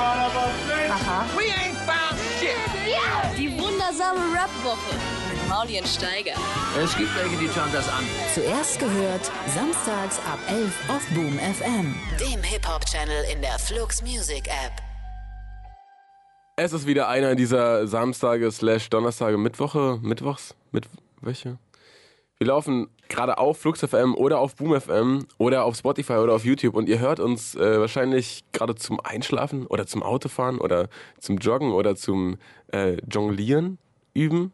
Aha. Die wundersame Rap-Woche mit Maulien Steiger. Es gibt welche, die schauen das an. Zuerst gehört, samstags ab 11 auf Boom FM. Dem Hip-Hop-Channel in der Flux Music App. Es ist wieder einer dieser Samstage slash Donnerstage, Mittwoche, Mittwochs, Mittwöche. Wir laufen gerade auf Flux FM oder auf Boom FM oder auf Spotify oder auf YouTube und ihr hört uns äh, wahrscheinlich gerade zum Einschlafen oder zum Autofahren oder zum Joggen oder zum äh, Jonglieren üben.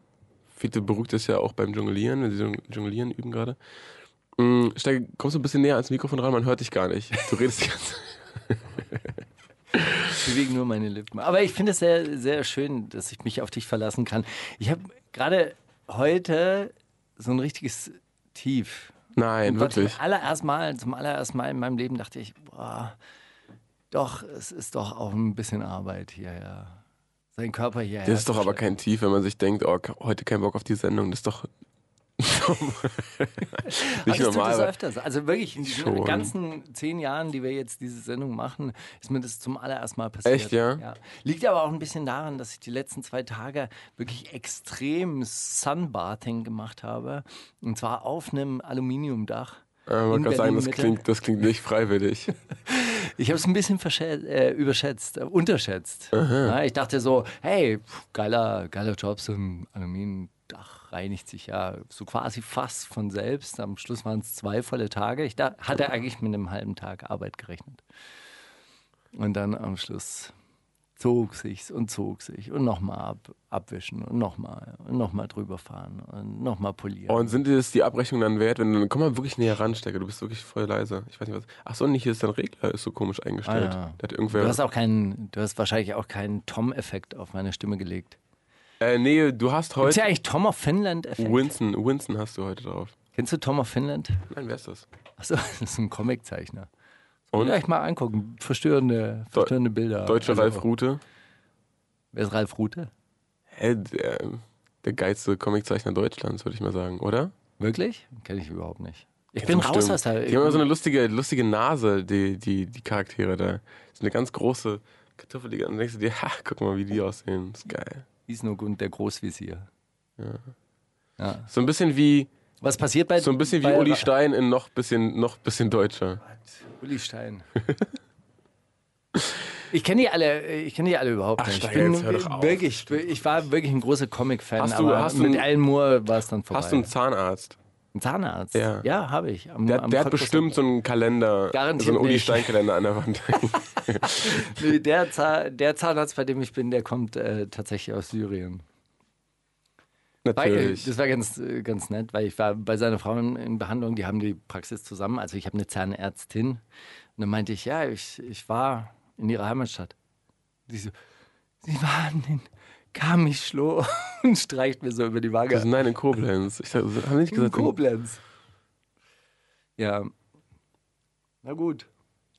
Viele beruhigt es ja auch beim Jonglieren, wenn sie jong- Jonglieren üben gerade. Mm, Steiger, kommst du ein bisschen näher ans Mikrofon ran, man hört dich gar nicht. Du redest die ganze bewegen nur meine Lippen. Aber ich finde es sehr, sehr schön, dass ich mich auf dich verlassen kann. Ich habe gerade heute so ein richtiges Tief. Nein, Und wirklich. Zum allerersten Mal, zum allerersten Mal in meinem Leben dachte ich, boah, doch, es ist doch auch ein bisschen Arbeit hier, ja. Sein Körper hier. Das ist doch aber kein Tief, wenn man sich denkt, oh, heute kein Bock auf die Sendung. Das ist doch nicht du das normal. aber- öfters? Also wirklich in diesen Schon. ganzen zehn Jahren, die wir jetzt diese Sendung machen, ist mir das zum allerersten Mal passiert. Echt, ja? Liegt aber auch ein bisschen daran, dass ich die letzten zwei Tage wirklich extrem Sunbathing gemacht habe. Und zwar auf einem Aluminiumdach. Äh, man kann sagen, das klingt, das klingt nicht freiwillig. Ich habe es ein bisschen äh, überschätzt, äh, unterschätzt. Ja, ich dachte so, hey, pf, geiler, geiler Job, so ein Aluminiumdach reinigt sich ja so quasi fast von selbst. Am Schluss waren es zwei volle Tage. Ich da, hatte eigentlich mit einem halben Tag Arbeit gerechnet. Und dann am Schluss zog sich's und zog sich und nochmal ab, abwischen und nochmal und nochmal drüber fahren und nochmal polieren. Und sind dir das die Abrechnung dann wert, wenn du, komm mal wirklich näher ran, Stecke, du bist wirklich voll leise. Ich weiß nicht was. Ach so, nicht hier ist dein Regler, ist so komisch eingestellt. Ah, ja. Da hat irgendwer. Du hast auch keinen, du hast wahrscheinlich auch keinen Tom-Effekt auf meine Stimme gelegt. Äh, nee, du hast heute. ja eigentlich Tom of Finland-Effekt? Winston, Winston hast du heute drauf. Kennst du Tom of Finland? Nein, wer ist das? Achso, das ist ein Comiczeichner. Und? Vielleicht mal angucken. Verstörende, verstörende Bilder. Deutsche Also, Ralf Rute. Wer ist Ralf Rute? Hä, der, der geilste Comiczeichner Deutschlands, würde ich mal sagen, oder? Wirklich? Kenne ich überhaupt nicht. Ich Kennst bin raus bestimmt. aus der. Die haben immer so eine lustige, lustige Nase, die, die, die Charaktere da. So eine ganz große Kartoffel, die- dann denkst du dir, ha, guck mal, wie die aussehen. Das ist geil. Isnogund, der Großvisier. Ja. So ein bisschen wie, Was passiert bei. so ein bisschen wie Uli Stein in noch bisschen, noch bisschen deutscher. Uli Stein. Ich kenne die alle, ich kenne die alle überhaupt Ach, nicht. Ich bin jetzt hör doch auf. wirklich, ich war wirklich ein großer Comic-Fan, Hast du- aber hast du mit Alan Moore war es dann vorbei. Hast du einen Zahnarzt? Einen Zahnarzt? Ja. Ja, habe ich. Am, Der, am der hat bestimmt so einen Kalender, Garantiert so einen Uli nicht. Stein Kalender an der Wand. Nee, der, Zahn, der Zahnarzt, bei dem ich bin, der kommt äh, tatsächlich aus Syrien. Weil, Natürlich. das war ganz, äh, ganz nett, weil ich war bei seiner Frau in, Behandlung, die haben die Praxis zusammen. Also ich habe eine Zahnärztin. Und dann meinte ich, ja, ich, ich war in ihrer Heimatstadt. Sie so, Sie waren in Kamischlo und streicht mir so über die Waage. nein in Koblenz. Ich die nicht In gesagt? Koblenz. Ja. Na gut.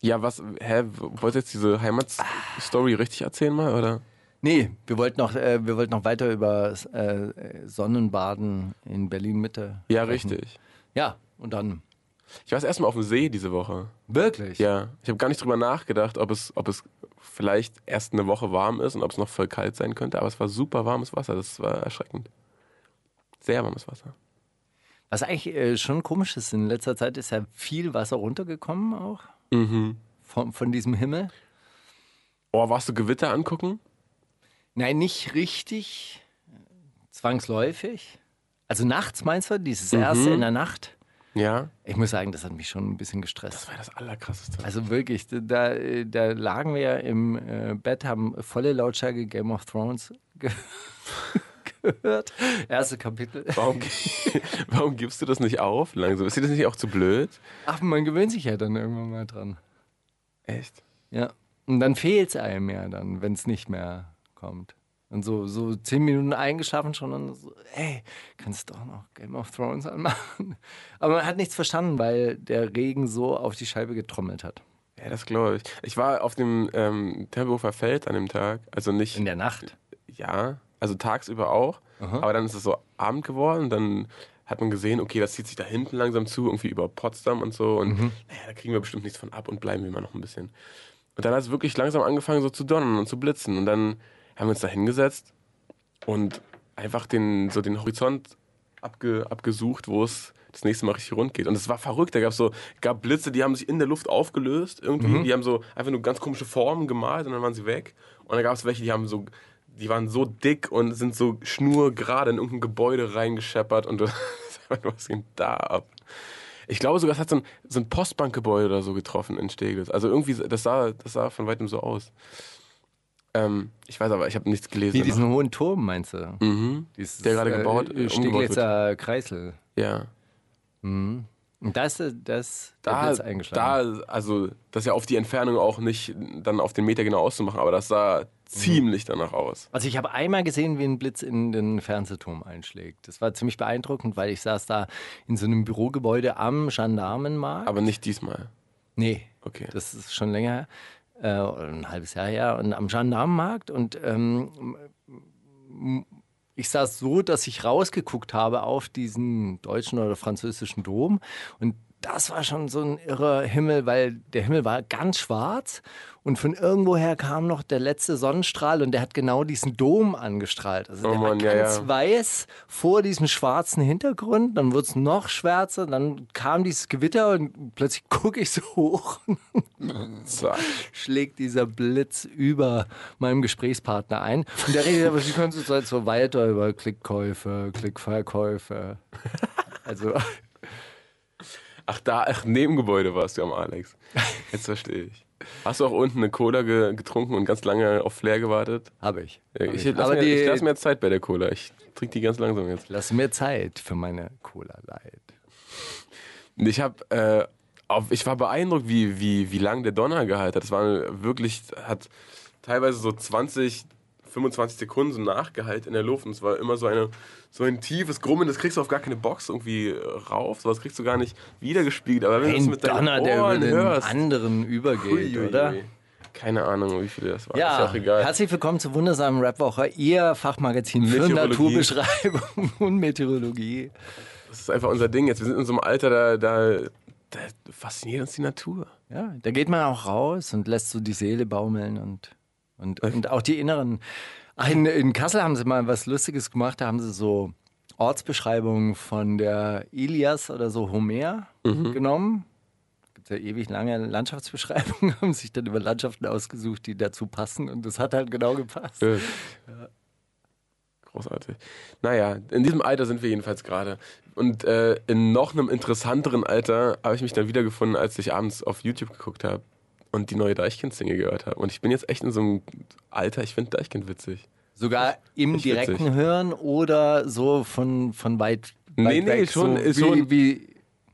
Ja, was, hä, wolltest du jetzt diese Heimatstory richtig erzählen mal, oder? Nee, wir wollten noch, äh, wir wollten noch weiter über äh, Sonnenbaden in Berlin-Mitte. Ja, sprechen. richtig. Ja, und dann. Ich war erstmal auf dem See diese Woche. Wirklich? Ja, ich habe gar nicht drüber nachgedacht, ob es, ob es vielleicht erst eine Woche warm ist und ob es noch voll kalt sein könnte, aber es war super warmes Wasser, das war erschreckend. Sehr warmes Wasser. Was eigentlich äh, schon komisch ist, in letzter Zeit ist ja viel Wasser runtergekommen auch Mhm. von, von diesem Himmel. Oh, warst du Gewitter angucken? Nein, nicht richtig zwangsläufig. Also nachts meinst du, dieses Mhm. erste in der Nacht? Ja. Ich muss sagen, das hat mich schon ein bisschen gestresst. Das war das Allerkrasseste. Also wirklich, da, da lagen wir ja im äh, Bett, haben volle Lautstärke Game of Thrones ge gehört. Erste Kapitel. Warum, warum gibst du das nicht auf langsam? Ist dir das nicht auch zu blöd? Ach, man gewöhnt sich ja dann irgendwann mal dran. Echt? Ja. Und dann fehlt es einem ja dann, wenn es nicht mehr kommt. Und so, so zehn Minuten eingeschlafen schon und so, ey, kannst doch noch Game of Thrones anmachen. Aber man hat nichts verstanden, weil der Regen so auf die Scheibe getrommelt hat. Ja, das glaube ich. Ich war auf dem ähm, Tempelhofer Feld an dem Tag, also nicht, In der Nacht. ja, also tagsüber auch, aber dann ist es so Abend geworden, dann hat man gesehen, okay, das zieht sich da hinten langsam zu, irgendwie über Potsdam und so und naja, da kriegen wir bestimmt nichts von ab und bleiben wir mal noch ein bisschen. Und dann hat es wirklich langsam angefangen so zu donnern und zu blitzen. Und dann haben wir uns da hingesetzt und einfach den, so den Horizont abge, abgesucht, wo es das nächste Mal richtig rund geht. Und es war verrückt. Da gab so gab Blitze, die haben sich in der Luft aufgelöst irgendwie. Die haben so einfach nur ganz komische Formen gemalt und dann waren sie weg. Und dann gab es welche, die haben so die waren so dick und sind so schnurgerade in irgendein Gebäude reingescheppert und du was ging da ab? Ich glaube sogar, es hat so ein, so ein Postbankgebäude oder so getroffen in Steglitz. Also irgendwie, das sah, das sah von weitem so aus. Ähm, ich weiß aber, ich habe nichts gelesen. Wie diesen hohen Turm, meinst du? mhm. Dieses, Der gerade gebaut, äh, äh, umgebaut wird. Steglitzer Kreisel. Ja. Und ist äh, das der Da, da, also, das ist ja auf die Entfernung auch nicht dann auf den Meter genau auszumachen, aber das sah ziemlich danach aus. Also ich habe einmal gesehen, wie ein Blitz in den Fernsehturm einschlägt. Das war ziemlich beeindruckend, weil ich saß da in so einem Bürogebäude am Gendarmenmarkt. Aber nicht diesmal. nee, Okay. das ist schon länger her, äh, ein halbes Jahr her, und am Gendarmenmarkt. Und ähm, ich saß so, dass ich rausgeguckt habe auf diesen deutschen oder französischen Dom. Und das war schon so ein irrer Himmel, weil der Himmel war ganz schwarz und von irgendwoher kam noch der letzte Sonnenstrahl und der hat genau diesen Dom angestrahlt. Also Oh der Mann, war ganz ja. weiß vor diesem schwarzen Hintergrund, dann wurde es noch schwärzer, dann kam dieses Gewitter und plötzlich gucke ich so hoch Zack. schlägt dieser Blitz über meinem Gesprächspartner ein. Und der redet aber, können es jetzt so weiter über Klickkäufe, Klickverkäufe. Also, Ach, da, ach, Nebengebäude warst du am Alex. Jetzt verstehe ich. Hast du auch unten eine Cola ge getrunken und ganz lange auf Flair gewartet? habe ich. Hab Ich, ich. lass aber mir, ich lass mir Zeit bei der Cola. Ich trinke die ganz langsam jetzt. lass mir Zeit für meine Cola Light. Ich habe, äh, auf- ich war beeindruckt, wie, wie, wie lang der Donner gehalten hat. Das war wirklich, hat teilweise so 20, 25 Sekunden so nachgehalten in der Luft. Und es war immer so, eine, so ein tiefes Grummeln, das kriegst du auf gar keine Box irgendwie rauf. Sowas kriegst du gar nicht wiedergespiegelt. Aber wenn du es mit deinen Donner, der über Ohren den hörst. anderen übergeht, Ui, ui, oder? ui. Keine Ahnung, wie viele das waren. Ja, ist auch egal. herzlich willkommen zur wundersamen Rapwoche, Ihr Fachmagazin für. Naturbeschreibung und Meteorologie. Das ist einfach unser Ding jetzt. Wir sind in so einem Alter, da, da, da fasziniert uns die Natur. Ja, da geht man auch raus und lässt so die Seele baumeln und, und, und auch die inneren. In, in Kassel haben sie mal was Lustiges gemacht, da haben sie so Ortsbeschreibungen von der Ilias oder so Homer genommen. Gibt ja ewig lange Landschaftsbeschreibungen, haben sich dann über Landschaften ausgesucht, die dazu passen und das hat halt genau gepasst. Ja. Großartig. Naja, in diesem Alter sind wir jedenfalls gerade. Und äh, in noch einem interessanteren Alter habe ich mich dann wiedergefunden, als ich abends auf YouTube geguckt habe und die neue Deichkind-Single gehört habe. Und ich bin jetzt echt in so einem Alter, ich finde Deichkind witzig. Sogar im Ich direkten witzig. Hören oder so von, von weit, Nee, weit nee, weg, schon- so ist wie, schon- wie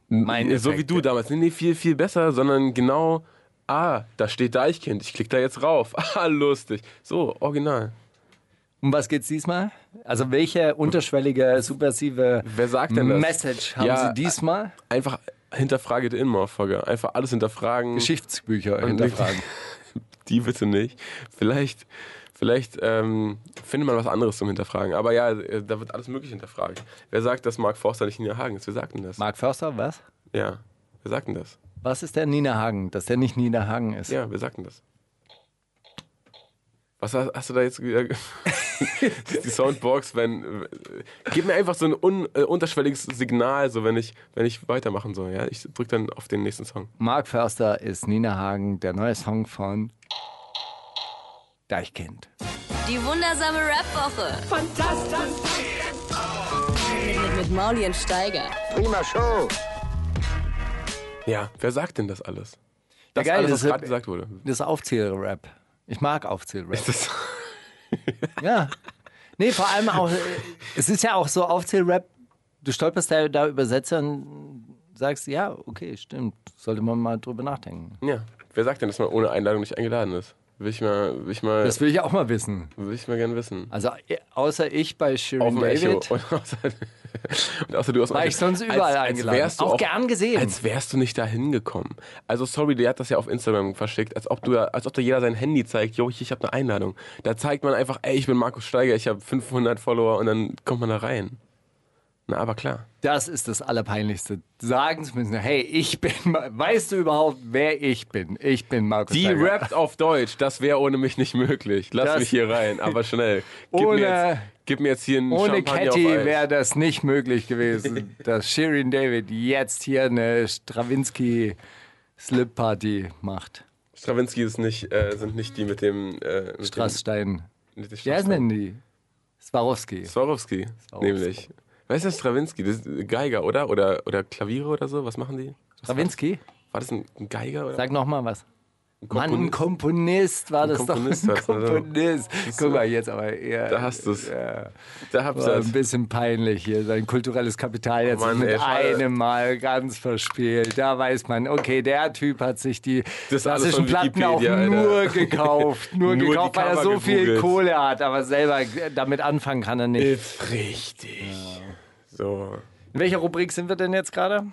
mein so wie du damals. Nee, nee, viel, viel besser, sondern genau, ah, da steht Deichkind, ich klicke da jetzt rauf. Ah, lustig. So, original. Um was geht's diesmal? Also welche unterschwellige, subversive Wer sagt denn das? Message haben Ja, Sie diesmal? Einfach hinterfrage die Inmauer-Folge. Einfach alles hinterfragen. Geschichtsbücher Und hinterfragen. Die bitte nicht. Vielleicht, vielleicht ähm, findet man was anderes zum Hinterfragen. Aber ja, äh, da wird alles Mögliche hinterfragt. Wer sagt, dass Mark Forster nicht Nina Hagen ist? Wer sagt denn das? Mark Förster, was? Ja, wer sagt denn das? Was ist der Nina Hagen? Dass der nicht Nina Hagen ist. Ja, wer sagt denn das? Was hast, hast du da jetzt wieder? die Soundbox, wenn. äh, Gib mir einfach so ein un, äh, unterschwelliges Signal, so wenn ich, wenn ich weitermachen soll. Ja? Ich drück dann auf den nächsten Song. Mark Förster ist Nina Hagen, der neue Song von Deichkind. Die wundersame Rap-Woche. Fantastisch. Mit, mit Mauli und Steiger. Ja, wer sagt denn das alles? Das geil, alles, was gerade ist- gesagt wurde. Das ist Aufzählrap. Ich mag Aufzählrap. Das, Ja. Nee, vor allem auch, äh, es ist ja auch so Aufzählrap, du stolperst da, da über Sätze und sagst, ja, okay, stimmt, sollte man mal drüber nachdenken. ja, wer sagt denn, dass man ohne Einladung nicht eingeladen ist? Will ich mal, will ich mal, Das will ich auch mal wissen. will ich mal gerne wissen. Also äh, außer ich bei Shirin dem Echo. David, Und außer, und außer du dem war ich sonst überall als, als eingeladen. Auch, gern gesehen. Als wärst du nicht da hingekommen. Also sorry, der hat das ja auf Instagram verschickt, als ob du, als ob da jeder sein Handy zeigt, jo, ich, ich habe eine Einladung. Da zeigt man einfach, ey, ich bin Markus Steiger, ich habe 500 Follower und dann kommt man da rein. Na, aber klar. Das ist das Allerpeinlichste. Sagen zu müssen, hey, ich bin, weißt du überhaupt, wer ich bin? Ich bin Markus Die Steiger. rappt auf Deutsch, das wäre ohne mich nicht möglich. Lass Das- mich hier rein, aber schnell. Gib, Ohne- mir, jetzt, gib mir jetzt hier einen Ohne Champagner Catty wäre das nicht möglich gewesen, dass Shirin David jetzt hier eine Stravinsky Slip Party macht. Stravinsky ist nicht, äh, sind nicht die mit dem... Äh, mit Strassstein. Dem, mit dem Wie heißen denn die? Swarovski. Swarovski, Swarovski. nämlich. Wer ist der Stravinsky? Das ist Geiger, oder? Oder, oder Klaviere oder so? Was machen die? Was Stravinsky? War das ein, ein Geiger? Oder? Sag noch mal was. Ein Mann, ein Komponist war das Komponist doch. Komponist. Guck mal, jetzt aber eher. Da hast du's. Ja, Da habt ihr ein bisschen peinlich hier. Sein kulturelles Kapital jetzt Mann, mit ey, einem Mal ganz verspielt. Da weiß man, okay, der Typ hat sich die Das klassischen Platten auch Wikipedia, Alter. nur gekauft. Nur, Nur gekauft, weil er so viel gegoogelt. Kohle hat. Aber selber damit anfangen kann er nicht. Ist richtig. So. In welcher Rubrik sind wir denn jetzt gerade?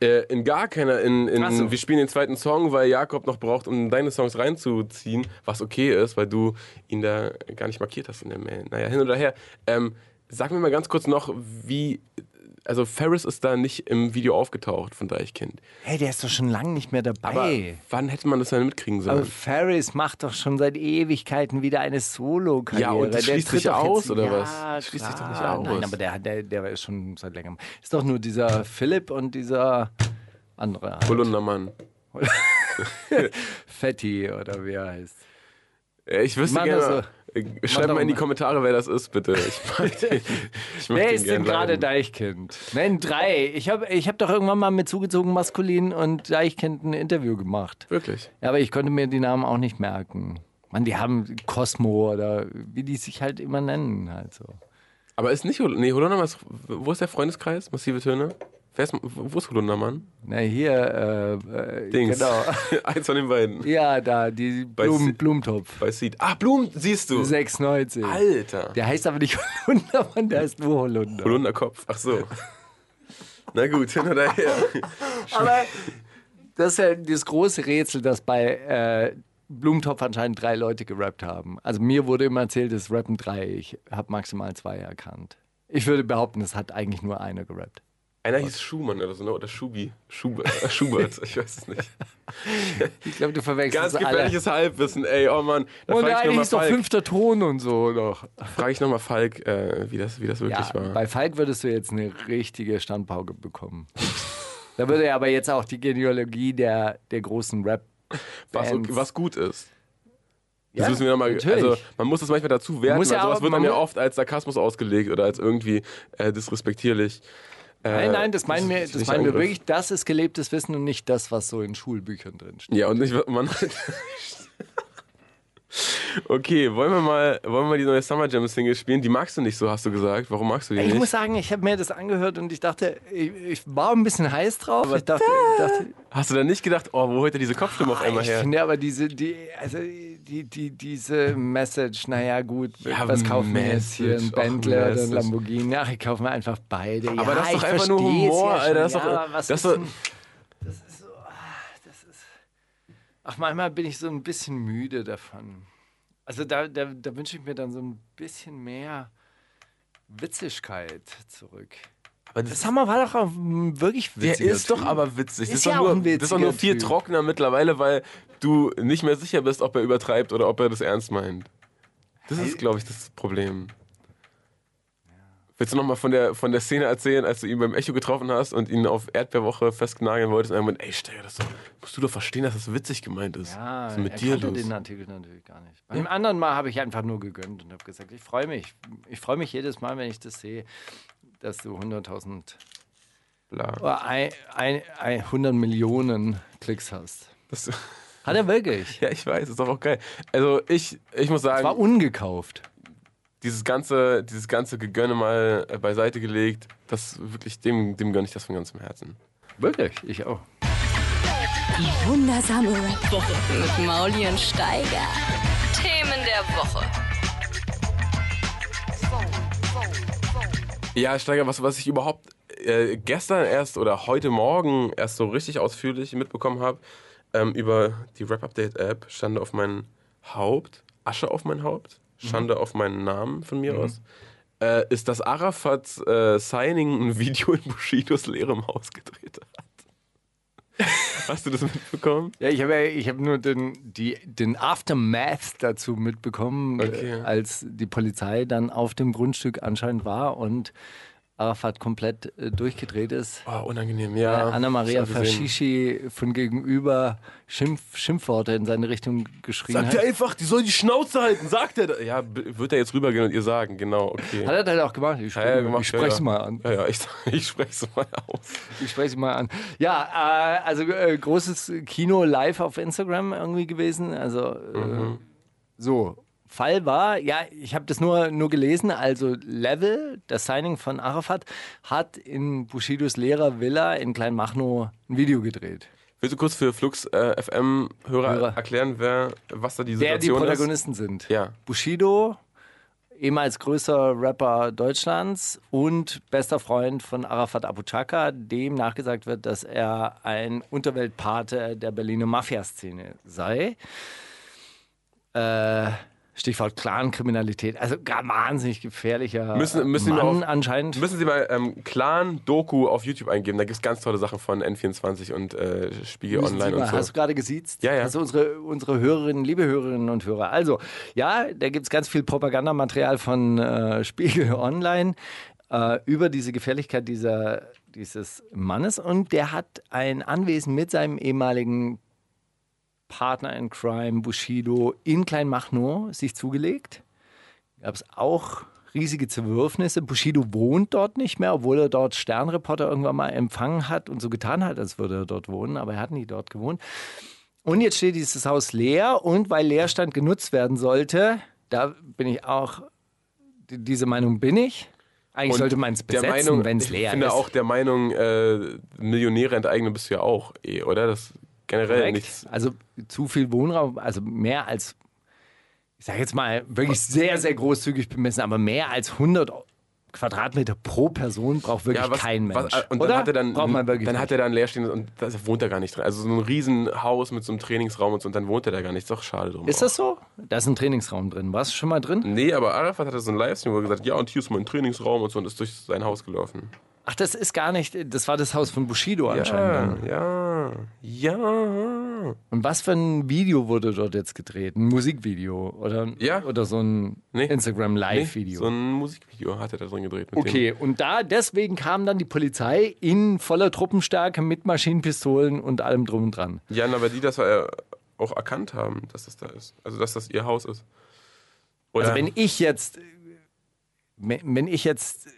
Äh, in gar keiner. In, in, so. Wir spielen den zweiten Song, weil Jakob noch braucht, um deine Songs reinzuziehen, was okay ist, weil du ihn da gar nicht markiert hast in der Mail. Naja, hin oder her. Ähm, sag mir mal ganz kurz noch, wie. Also, Ferris ist da nicht im Video aufgetaucht von Deichkind. Hey, der ist doch schon lange nicht mehr dabei. Aber wann hätte man das denn mitkriegen sollen? Aber Ferris macht doch schon seit Ewigkeiten wieder eine Solo-Karriere. Ja, und Der schließt sich aus, oder ja, was? Schließt sich doch nicht aus. Nein, aber der, der, der ist schon seit längerem. Ist doch nur dieser Philipp und dieser andere. Halt. Holundermann. Fetti oder wie er heißt. Äh, Ich wüsste Mann, gerne. also, Schreibt mal in die. Kommentare, wer das ist, bitte. Ich mag den, ich mag Wer ist denn gerade leiden. Deichkind? Nein, drei. Ich habe ich hab doch irgendwann mal mit zugezogen Maskulin und Deichkind ein Interview gemacht. Wirklich? Ja, aber ich konnte mir die Namen auch nicht merken. Mann, die haben Cosmo oder wie die sich halt immer nennen. Halt so. Aber ist nicht nee, ist, wo ist der Freundeskreis? Massive Töne? Wer ist, wo ist Holundermann? Na, hier, äh, äh, Dings. genau. Eins von den beiden. Ja, da, die Bei Blumen, Blumentopf. Bei Seed. Ah, Blumen, siehst du. 96. Alter. Der heißt aber nicht Holunder, Mann, der heißt nur Holunder. Holunderkopf. Ach so. Na gut, hin oder her. Aber das ist ja das große Rätsel, dass bei äh, Blumentopf anscheinend drei Leute gerappt haben. Also mir wurde immer erzählt, es rappen drei. Ich habe maximal zwei erkannt. Ich würde behaupten, es hat eigentlich nur einer gerappt. Einer hieß Schumann oder so, ne? Oder Schubi. Schubert, äh, Schubert, ich weiß es nicht. Ich glaube, du verwechselst Ganz alle. gefährliches Halbwissen, ey, oh Mann. Da Und frage der eine nochmal hieß doch fünfter Ton und so noch. frag ich noch mal Falk äh, wie, das, wie das wirklich Ja, war. bei Falk würdest du jetzt eine richtige Standpauke bekommen. da würde er aber jetzt auch die Genealogie der, der großen rap was, was gut ist. Das Ja, müssen wir nochmal, also man muss das manchmal dazu werten, muss weil ja sowas auch- wird dann ja oft als Sarkasmus ausgelegt oder als irgendwie äh, disrespektierlich. Äh, Nein, nein, das meinen wir, das meinen wir wirklich. Das ist gelebtes Wissen und nicht das, was so in Schulbüchern drin steht. Ja, und nicht, man Okay, wollen wir mal, wollen wir mal die neue Summer Jam Single spielen? Die magst du nicht so, hast du gesagt. Warum magst du die Ich nicht? muss sagen, ich habe mir das angehört und ich dachte, ich, ich war ein bisschen heiß drauf. Ich dachte, ich dachte Hast du dann nicht gedacht, oh, wo holt er diese Kopfstimme auf einmal ich her? finde aber diese, die, also die, die, diese Message, naja gut, Ja, was kaufen wir jetzt hier? Ein Bentley oder ein. Lamborghini? Ach, ich kaufe mir einfach beide. Aber ja, das ist doch ich einfach nur Humor, ja. Alter. Das ist ja, doch, aber das ist ist doch, denn, das ist so, ah, das ist, ach, manchmal bin ich so ein bisschen müde davon. Also da, da, da wünsche ich mir dann so ein bisschen mehr Witzigkeit zurück. aber Das das, Hammer war doch auch wirklich der witziger ist doch Typ. aber witzig. Ist das, ist ja doch auch nur, das ist doch nur viel Typ. trockener mittlerweile, weil du nicht mehr sicher bist, ob er übertreibt oder ob er das ernst meint. Das ist, glaube ich, das Problem. Willst du nochmal von der, von der Szene erzählen, als du ihn beim Echo getroffen hast und ihn auf Erdbeerwoche festnageln wolltest und meinte, ey, Steiger, das doch, musst du doch verstehen, dass das witzig gemeint ist. Ja, Was ist mit er dir kannte los? den Artikel natürlich gar nicht. Beim anderen Mal habe ich einfach nur gegönnt und habe gesagt, ich freue mich. Ich freue mich jedes Mal, wenn ich das sehe, dass du 100.000 Bla. oder ein, ein, ein, 100 Millionen Klicks hast. Das, Hat er wirklich. ja, ich weiß, ist doch auch geil. Also ich, ich muss sagen, War ungekauft. Dieses ganze, dieses ganze Gegönne mal äh, beiseite gelegt, das wirklich, dem, dem gönne ich das von ganzem Herzen. Wirklich, ich auch. Die wundersame Rap-Woche. Mit Mauli und Steiger. Themen der Woche. Ja, Steiger, was, was ich überhaupt äh, gestern erst oder heute Morgen erst so richtig ausführlich mitbekommen habe, ähm, über die Rap-Update-App, Schande auf mein Haupt, Asche auf mein Haupt, Schande auf meinen Namen von mir aus. äh, ist, dass Arafat äh, Signing ein Video in Bushidos leerem Haus gedreht hat. Hast du das mitbekommen? Ja, ich habe ja, ich hab nur den, die, den Aftermath dazu mitbekommen, Okay. äh, als die Polizei dann auf dem Grundstück anscheinend war und Arafat komplett äh, durchgedreht ist. Oh, unangenehm, Äh, ja. Anna-Maria hab gesehen. Fashishi von gegenüber Schimpf, Schimpfworte in seine Richtung geschrien Sagt hat. er einfach, die soll die Schnauze halten, sagt er. Ja, wird er jetzt rübergehen und ihr sagen, genau, okay. Hat er dann auch gemacht? Ich, Ja, gemacht, ich spreche ja, es mal an. Ja, ja, ich, ich spreche es mal aus. Ich spreche sie mal an. Ja, äh, also äh, großes Kino live auf Instagram irgendwie gewesen. Also äh, so. Fall war, ja, ich habe das nur, nur gelesen, also Level, das Signing von Arafat, hat in Bushidos Lehrervilla in Kleinmachnow ein Video gedreht. Willst du kurz für Flux äh, FM-Hörer Hörer. erklären, wer, was da die Wer die Situation ist? Protagonisten sind. Ja. Bushido, ehemals größter Rapper Deutschlands und bester Freund von Arafat Abu Chaka, dem nachgesagt wird, dass er ein Unterweltpate der Berliner Mafia-Szene sei. Äh, Stichwort Clan-Kriminalität. Also gar wahnsinnig gefährlicher Müssen- müssen Mann auf- anscheinend. Müssen Sie mal ähm, Clan Doku auf YouTube eingeben. Da gibt es ganz tolle Sachen von N24 und äh, Spiegel Müssen Sie Online mal- und so. Hast du gerade gesiezt? Ja, ja. Also unsere, unsere Hörerinnen, liebe Hörerinnen und Hörer. Also, ja, da gibt es ganz viel Propagandamaterial von äh, Spiegel Online äh, über diese Gefährlichkeit dieser, dieses Mannes. Und der hat ein Anwesen mit seinem ehemaligen Partner in Crime, Bushido, in Kleinmachnow sich zugelegt. Gab es auch riesige Zerwürfnisse. Bushido wohnt dort nicht mehr, obwohl er dort Sternreporter irgendwann mal empfangen hat und so getan hat, als würde er dort wohnen, aber er hat nie dort gewohnt. Und jetzt steht dieses Haus leer und weil Leerstand genutzt werden sollte, da bin ich auch, die- diese Meinung bin ich. Eigentlich Und sollte man es besetzen, wenn es ich leer finde ist. auch der Meinung, äh, Millionäre enteignen bist du ja auch eh, oder? Das generell Korrekt. nichts. Also zu viel Wohnraum, also mehr als, ich sage jetzt mal wirklich sehr, sehr großzügig bemessen, aber mehr als 100 Quadratmeter pro Person braucht wirklich kein Mensch. was- und Oder? dann hat er dann, braucht man wirklich dann nicht. hat er dann leerstehend und da wohnt er gar nicht drin. Also so ein Riesenhaus mit so einem Trainingsraum und so und dann wohnt er da gar nicht. Ist doch schade drum. Ist das so? Da ist ein Trainingsraum drin. Warst du schon mal drin? Nee, aber Arafat hatte so einen Livestream, wo er gesagt hat, ja, und hier ist mein Trainingsraum und so und ist durch sein Haus gelaufen. Ach, das ist gar nicht, das war das Haus von Bushido anscheinend. Ja, ja, ja. Und was für ein Video wurde dort jetzt gedreht? Ein Musikvideo oder, Ja. oder so ein Nee. Instagram Nee, so ein Musikvideo hat er da drin gedreht. Okay, und da deswegen kam dann die Polizei in voller Truppenstärke mit Maschinenpistolen und allem drum und dran. Dem. Ja, aber die das auch erkannt haben, dass das da ist. Also, dass das ihr Haus ist. Oder Also wenn ich jetzt, wenn ich jetzt,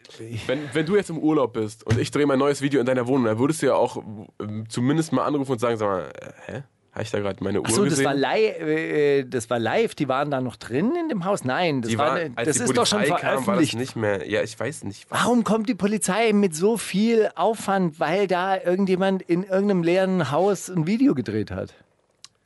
wenn, wenn du jetzt im Urlaub bist und ich drehe mein neues Video in deiner Wohnung, dann würdest du ja auch ähm, zumindest mal anrufen und sagen, sag mal, äh, hä? Habe ich da gerade meine Uhr ach so, das gesehen? war, live, äh, das war live, die waren da noch drin in dem Haus? Nein, das, die war, war, das ist doch schon Polizei kam, war das veröffentlicht. nicht mehr. Ja, ich weiß nicht. Warum kommt die Polizei mit so viel Aufwand, weil da irgendjemand in irgendeinem leeren Haus ein Video gedreht hat?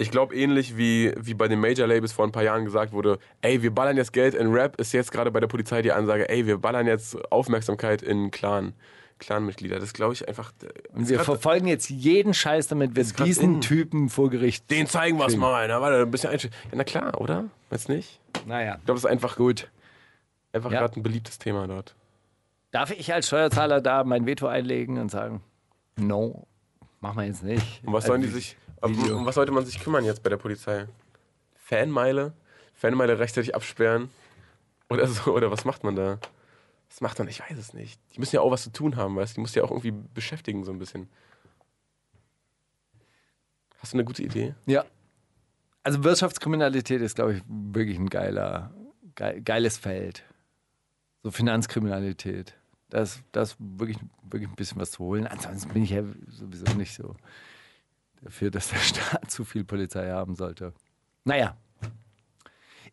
Ich glaube, ähnlich wie, wie bei den Major-Labels vor ein paar Jahren gesagt wurde, ey, wir ballern jetzt Geld in Rap, ist jetzt gerade bei der Polizei die Ansage, ey, wir ballern jetzt Aufmerksamkeit in Clan, Clan-Mitglieder. Das glaube ich einfach. äh, wir verfolgen jetzt jeden Scheiß, damit wir diesen in. Typen vor Gericht. den zeigen wir es mal. Na, warte, ein bisschen einstellen. Ja, na klar, oder? Weißt nicht? Naja. Ich glaube, das ist einfach Gut. Einfach Ja. gerade ein beliebtes Thema dort. Darf ich als Steuerzahler da mein Veto einlegen und sagen, no, machen wir jetzt nicht. Und was sollen die Also, sich, um, Video. um was sollte man sich kümmern jetzt bei der Polizei? Fanmeile? Fanmeile rechtzeitig absperren? Oder so, oder was macht man da? Was macht man? Ich weiß es nicht. Die müssen ja auch was zu tun haben, weißt du? Die muss ja auch irgendwie beschäftigen, so ein bisschen. Hast du eine gute Idee? Ja. Also Wirtschaftskriminalität ist, glaube ich, wirklich ein geiler, geil, geiles Feld. So Finanzkriminalität. Da ist, da ist wirklich, wirklich ein bisschen was zu holen. Ansonsten bin ich ja sowieso nicht so dafür, dass der Staat zu viel Polizei haben sollte. Naja.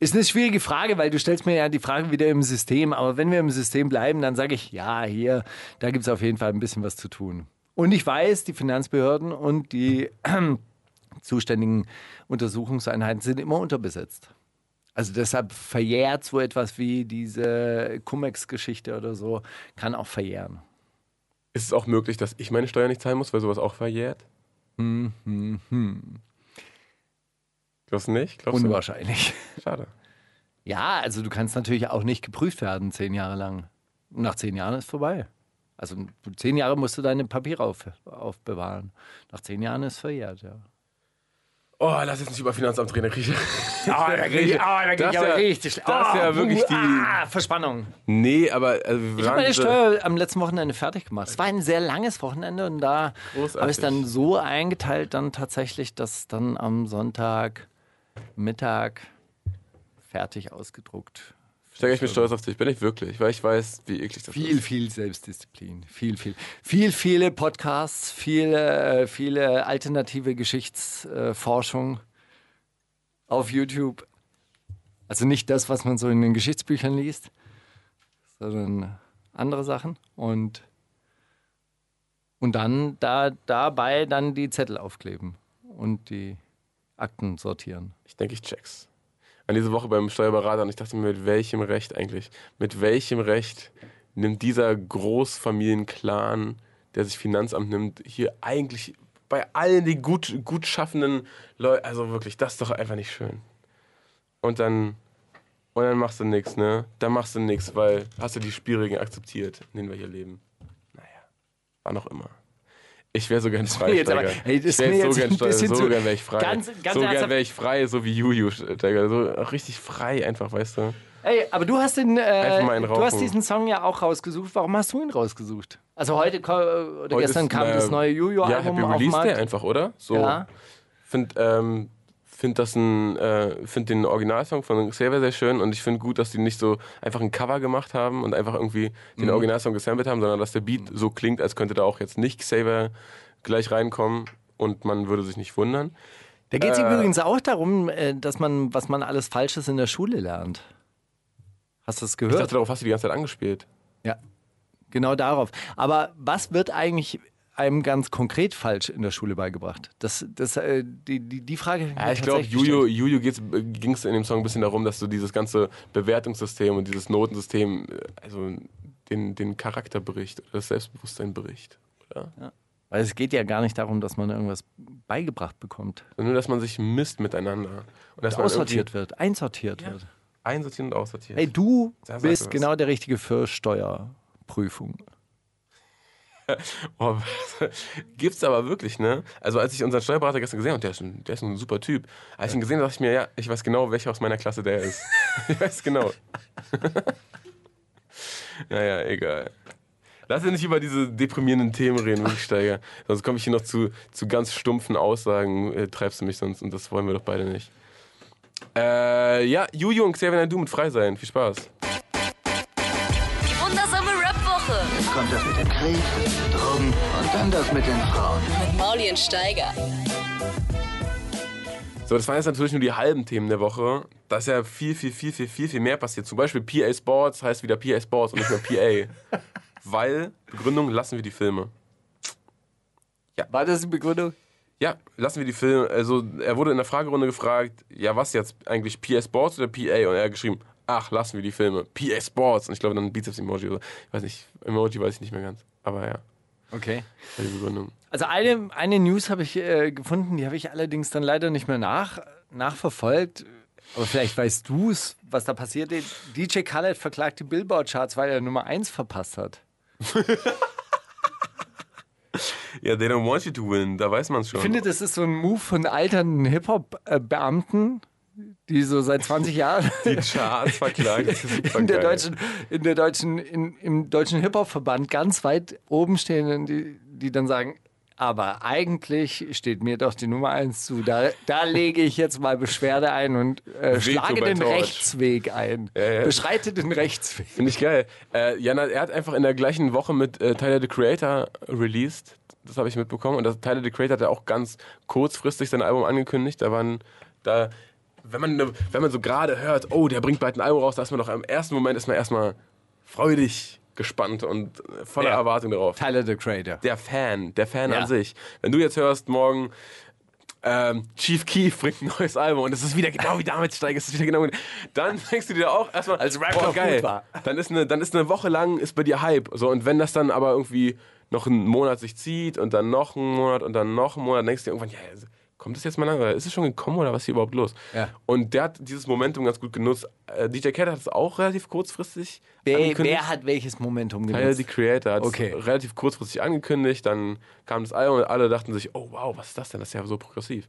Ist eine schwierige Frage, weil du stellst mir ja die Frage wieder im System. Aber wenn wir im System bleiben, dann sage ich, ja, hier, da gibt es auf jeden Fall ein bisschen was zu tun. Und ich weiß, die Finanzbehörden und die zuständigen Untersuchungseinheiten sind immer unterbesetzt. Also deshalb verjährt so etwas wie diese Cum-Ex-Geschichte oder so, kann auch verjähren. Ist es auch möglich, dass ich meine Steuer nicht zahlen muss, weil sowas auch verjährt? Hm, hm, hm. Glaubst du nicht? Glaubst Unwahrscheinlich. du? Schade. Ja, also du kannst natürlich auch nicht geprüft werden, zehn Jahre lang. Nach zehn Jahren ist vorbei. Also zehn Jahre musst du deine Papiere auf, aufbewahren. Nach zehn Jahren ist verjährt, ja. Oh, lass jetzt nicht über Finanzamt reden, da krieg ich. Oh, da krieg ich, oh, da krieg Das ich aber ja- richtig schlecht. das ist ja oh, wirklich die- Ah, Verspannung. Nee, aber. Also, wir Ich habe meine Steuer am letzten Wochenende fertig gemacht. Es war ein sehr langes Wochenende und da habe ich es dann so eingeteilt, dann tatsächlich, dass dann am Sonntag Mittag fertig ausgedruckt. Steiger, ich bin stolz auf dich, bin ich wirklich, weil ich weiß, wie eklig das Viel, ist. viel Selbstdisziplin. Viel, viel. Viel, viele Podcasts, viele, viele alternative Geschichtsforschung auf YouTube. Also nicht das, was man so in den Geschichtsbüchern liest, sondern andere Sachen. Und, und dann da, dabei dann die Zettel aufkleben und die Akten sortieren. Ich denke, ich check's. An diese Woche beim Steuerberater und ich dachte mir, mit welchem Recht eigentlich? Mit welchem Recht nimmt dieser Großfamilienclan, der sich Finanzamt nimmt, hier eigentlich bei allen die gut, gut schaffenden Leute, also wirklich, das ist doch einfach nicht schön. Und dann, und dann machst du nichts, ne? Dann machst du nichts, weil hast du die Spielregeln akzeptiert, in denen wir hier leben. Naja, war noch immer. Ich wäre so gern frei, Jetzt aber- Steiger. hey, das ich wäre so gern Steiger, so gern wäre ich frei. Ganz- ganz so gern wäre ich frei, so wie Juju, Steiger. So richtig frei einfach, weißt du? Ey, aber du hast den, äh, du hast diesen Song ja auch rausgesucht. Warum hast du ihn rausgesucht? Also heute oder Heute gestern ist, kam äh, das neue Ja, Juju-Album Happy auf den Release Day Markt. einfach, oder? So. Ja. Find, ähm, find das ein, äh, find den Originalsong von Xavier sehr schön und ich finde gut, dass die nicht so einfach ein Cover gemacht haben und einfach irgendwie den Mhm. Originalsong gesampelt haben, sondern dass der Beat so klingt, als könnte da auch jetzt nicht Xavier gleich reinkommen und man würde sich nicht wundern. Da geht es Äh, übrigens auch darum, äh, dass man, was man alles Falsches in der Schule lernt. Hast du das Ich gehört? dachte, darauf hast du die ganze Zeit angespielt. ja, genau darauf. Aber was wird eigentlich einem ganz konkret falsch in der Schule beigebracht? Das, das, äh, die, die, die Frage. Ja, ich glaube, Juju. Juju ging es in dem Song ein bisschen darum, dass du dieses ganze Bewertungssystem und dieses Notensystem, äh, also den, den Charakter bricht, oder das Selbstbewusstsein bricht. Oder? Weil es geht ja gar nicht darum, dass man irgendwas beigebracht bekommt. Sondern nur, dass man sich misst miteinander. Und dass man Aussortiert wird, einsortiert wird. irgendwie Einsortieren und aussortieren. Hey, du bist genau der Richtige für Steuerprüfung. Gibt's aber wirklich, ne? Also als ich unseren Steuerberater gestern gesehen habe, der ist ein, der ist ein super Typ. Als ich ihn gesehen habe, dachte ich mir, ja, ich weiß genau, welcher aus meiner Klasse der ist. ich weiß genau. naja, egal. Lass uns nicht über diese deprimierenden Themen reden, Steiger. Sonst komme ich hier noch zu, zu ganz stumpfen Aussagen, äh, treibst du mich sonst und das wollen wir doch beide nicht. Äh, ja, Juju und Xavier du mit frei sein. Viel Spaß. Jetzt kommt das mit dem Krieg, das mit den Drogen und dann das mit den Frauen. mit Mauli und Steiger. So, das waren jetzt natürlich nur die halben Themen der Woche. Da ist ja viel, viel, viel, viel, viel, viel mehr passiert. Zum Beispiel PA Sports heißt wieder PA Sports und nicht mehr PA. Weil, Begründung, lassen wir die Filme. War das die Begründung? Ja, lassen wir die Filme. Also, er wurde in der Fragerunde gefragt, ja, was jetzt eigentlich, PA Sports oder PA? Und er hat geschrieben, ach, lassen wir die Filme. PA Sports. Und ich glaube, dann Bizeps-Emoji oder Ich weiß nicht, Emoji weiß ich nicht mehr ganz. Aber ja, Okay. die Begründung. Also eine, eine News habe ich äh, gefunden, die habe ich allerdings dann leider nicht mehr nach, nachverfolgt. Aber vielleicht weißt du es, was da passiert ist. DJ Khaled verklagt die Billboard-Charts, weil er Nummer 1 verpasst hat. Ja, they don't want you to win, da weiß man es schon. Ich finde, das ist so ein Move von alternden Hip-Hop-Beamten, die so seit 20 Jahren die Charts verklagt. In der geil. deutschen, in der deutschen, in, im deutschen Hip-Hop-Verband ganz weit oben stehen, und die, die dann sagen, aber eigentlich steht mir doch die Nummer 1 zu. Da, da lege ich jetzt mal Beschwerde ein und äh, schlage den Torch. Rechtsweg ein. ja. Beschreite den Rechtsweg. Finde ich geil. Äh, Jana, er hat einfach in der gleichen Woche mit äh, Tyler, the Creator released. Das habe ich mitbekommen. Und das, Tyler, the Creator hat ja auch ganz kurzfristig sein Album angekündigt. Da waren, da, wenn man, ne- wenn man so gerade hört, oh, der bringt bald ein Album raus, da ist man doch im ersten Moment ist man erstmal freudig gespannt und voller Ja. Erwartung darauf. Tyler, the Creator. Der Fan, der Fan Ja. an sich. Wenn du jetzt hörst, morgen ähm, Chief Keef bringt ein neues Album und es ist wieder genau wie damals steigt, es ist wieder genau wie, dann denkst du dir auch erstmal, Als Rap boah, geil. war. Dann ist eine, dann ist eine Woche lang ist bei dir Hype. So und wenn das dann aber irgendwie noch einen Monat sich zieht und dann noch einen Monat und dann noch einen Monat, denkst du dir irgendwann, ja, kommt es jetzt mal lang? Oder ist es schon gekommen oder was ist hier überhaupt los? Ja. Und der hat dieses Momentum ganz gut genutzt. Äh, DJ Khaled hat es auch relativ kurzfristig Wer, angekündigt. wer hat welches Momentum Tyler, genutzt? die Creator, hat es Okay. relativ kurzfristig angekündigt. Dann kam das Album und alle dachten sich, oh wow, was ist das denn? Das ist ja so progressiv.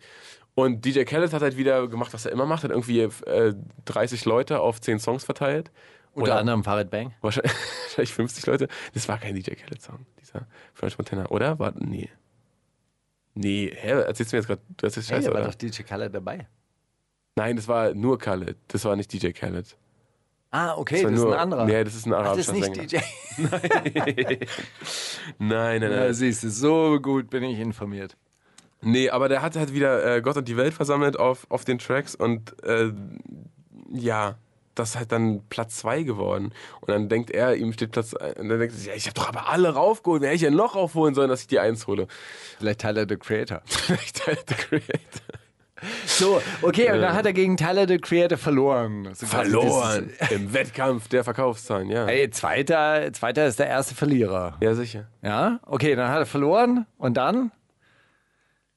Und DJ Khaled hat halt wieder gemacht, was er immer macht. Hat irgendwie äh, 30 Leute auf 10 Songs verteilt. Unter Oder- anderem Farid Bang. Wahrscheinlich, wahrscheinlich 50 Leute. Das war kein DJ Khaled-Song, dieser French Montana, oder? War, nee. Nee, hä, erzählst du mir jetzt gerade, du erzählst Hey, Scheiße, da war oder? doch DJ Khaled dabei. Nein, das war nur Khaled. Das war nicht DJ Khaled. Ah, okay, war das nur, ist ein anderer. Nee, das ist ein Ach, das arabischer ist nicht Sänger. DJ. Nein, nein, Ja, nein. siehst du, so gut bin ich informiert. Nee, aber der hat halt wieder äh, Gott und die Welt versammelt auf, auf den Tracks und äh, ja, das ist halt dann Platz 2 geworden. Und dann denkt er, ihm steht Platz ein- und dann denkt er, ja, ich habe doch aber alle raufgeholt. Wer hätte ich denn noch raufholen sollen, dass ich die Eins hole? Vielleicht Tyler, the Creator. Vielleicht halt The Creator. So, okay, und dann hat er gegen Tyler, the Creator verloren. So Verloren im Wettkampf der Verkaufszahlen, ja. Ey, zweiter, zweiter ist der erste Verlierer. Ja, sicher. Ja, okay, dann hat er verloren und dann